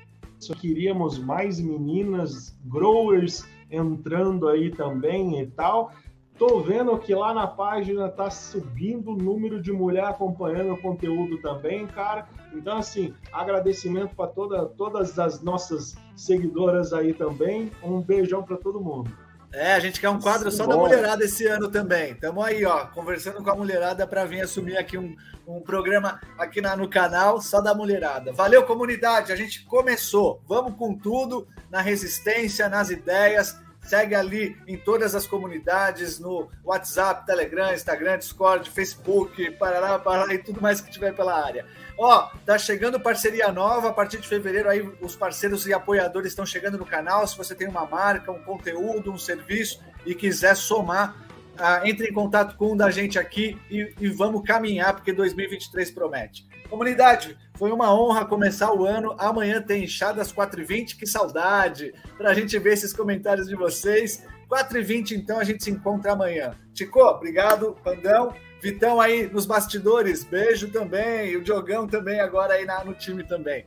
Speaker 2: queríamos mais meninas growers entrando aí também e tal. Tô vendo que lá na página tá subindo o número de mulher acompanhando o conteúdo também, cara. Então, assim, agradecimento para toda, todas as nossas seguidoras aí também. Um beijão para todo mundo.
Speaker 1: É, a gente quer um quadro Sim, só bom. da mulherada esse ano também. Estamos aí, ó, conversando com a mulherada para vir assumir aqui um, um programa aqui na, no canal só da mulherada. Valeu, comunidade. A gente começou. Vamos com tudo na resistência, nas ideias Segue ali em todas as comunidades, no WhatsApp, Telegram, Instagram, Discord, Facebook, Parará, Parará e tudo mais que tiver pela área. Ó, tá chegando parceria nova, a partir de fevereiro aí os parceiros e apoiadores estão chegando no canal. Se você tem uma marca, um conteúdo, um serviço e quiser somar, ah, entre em contato com um da gente aqui e, e vamos caminhar, porque 2023 promete. Comunidade, foi uma honra começar o ano. Amanhã tem chá das 4h20, que saudade, para a gente ver esses comentários de vocês. 4h20, então, a gente se encontra amanhã. Tico, obrigado, Pandão. Vitão aí nos bastidores, beijo também. O Diogão também agora aí na, no time também.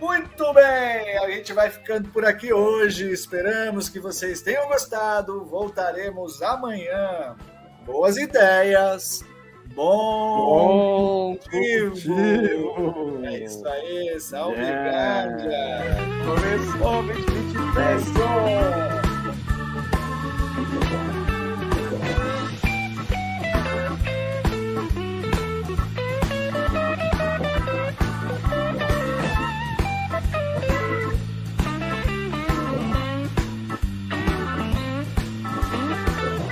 Speaker 1: Muito bem, a gente vai ficando por aqui hoje. Esperamos que vocês tenham gostado. Voltaremos amanhã. Boas ideias Bom, Bom cultivo. É isso aí, salve, é. yeah. Começou 2020 pessoas!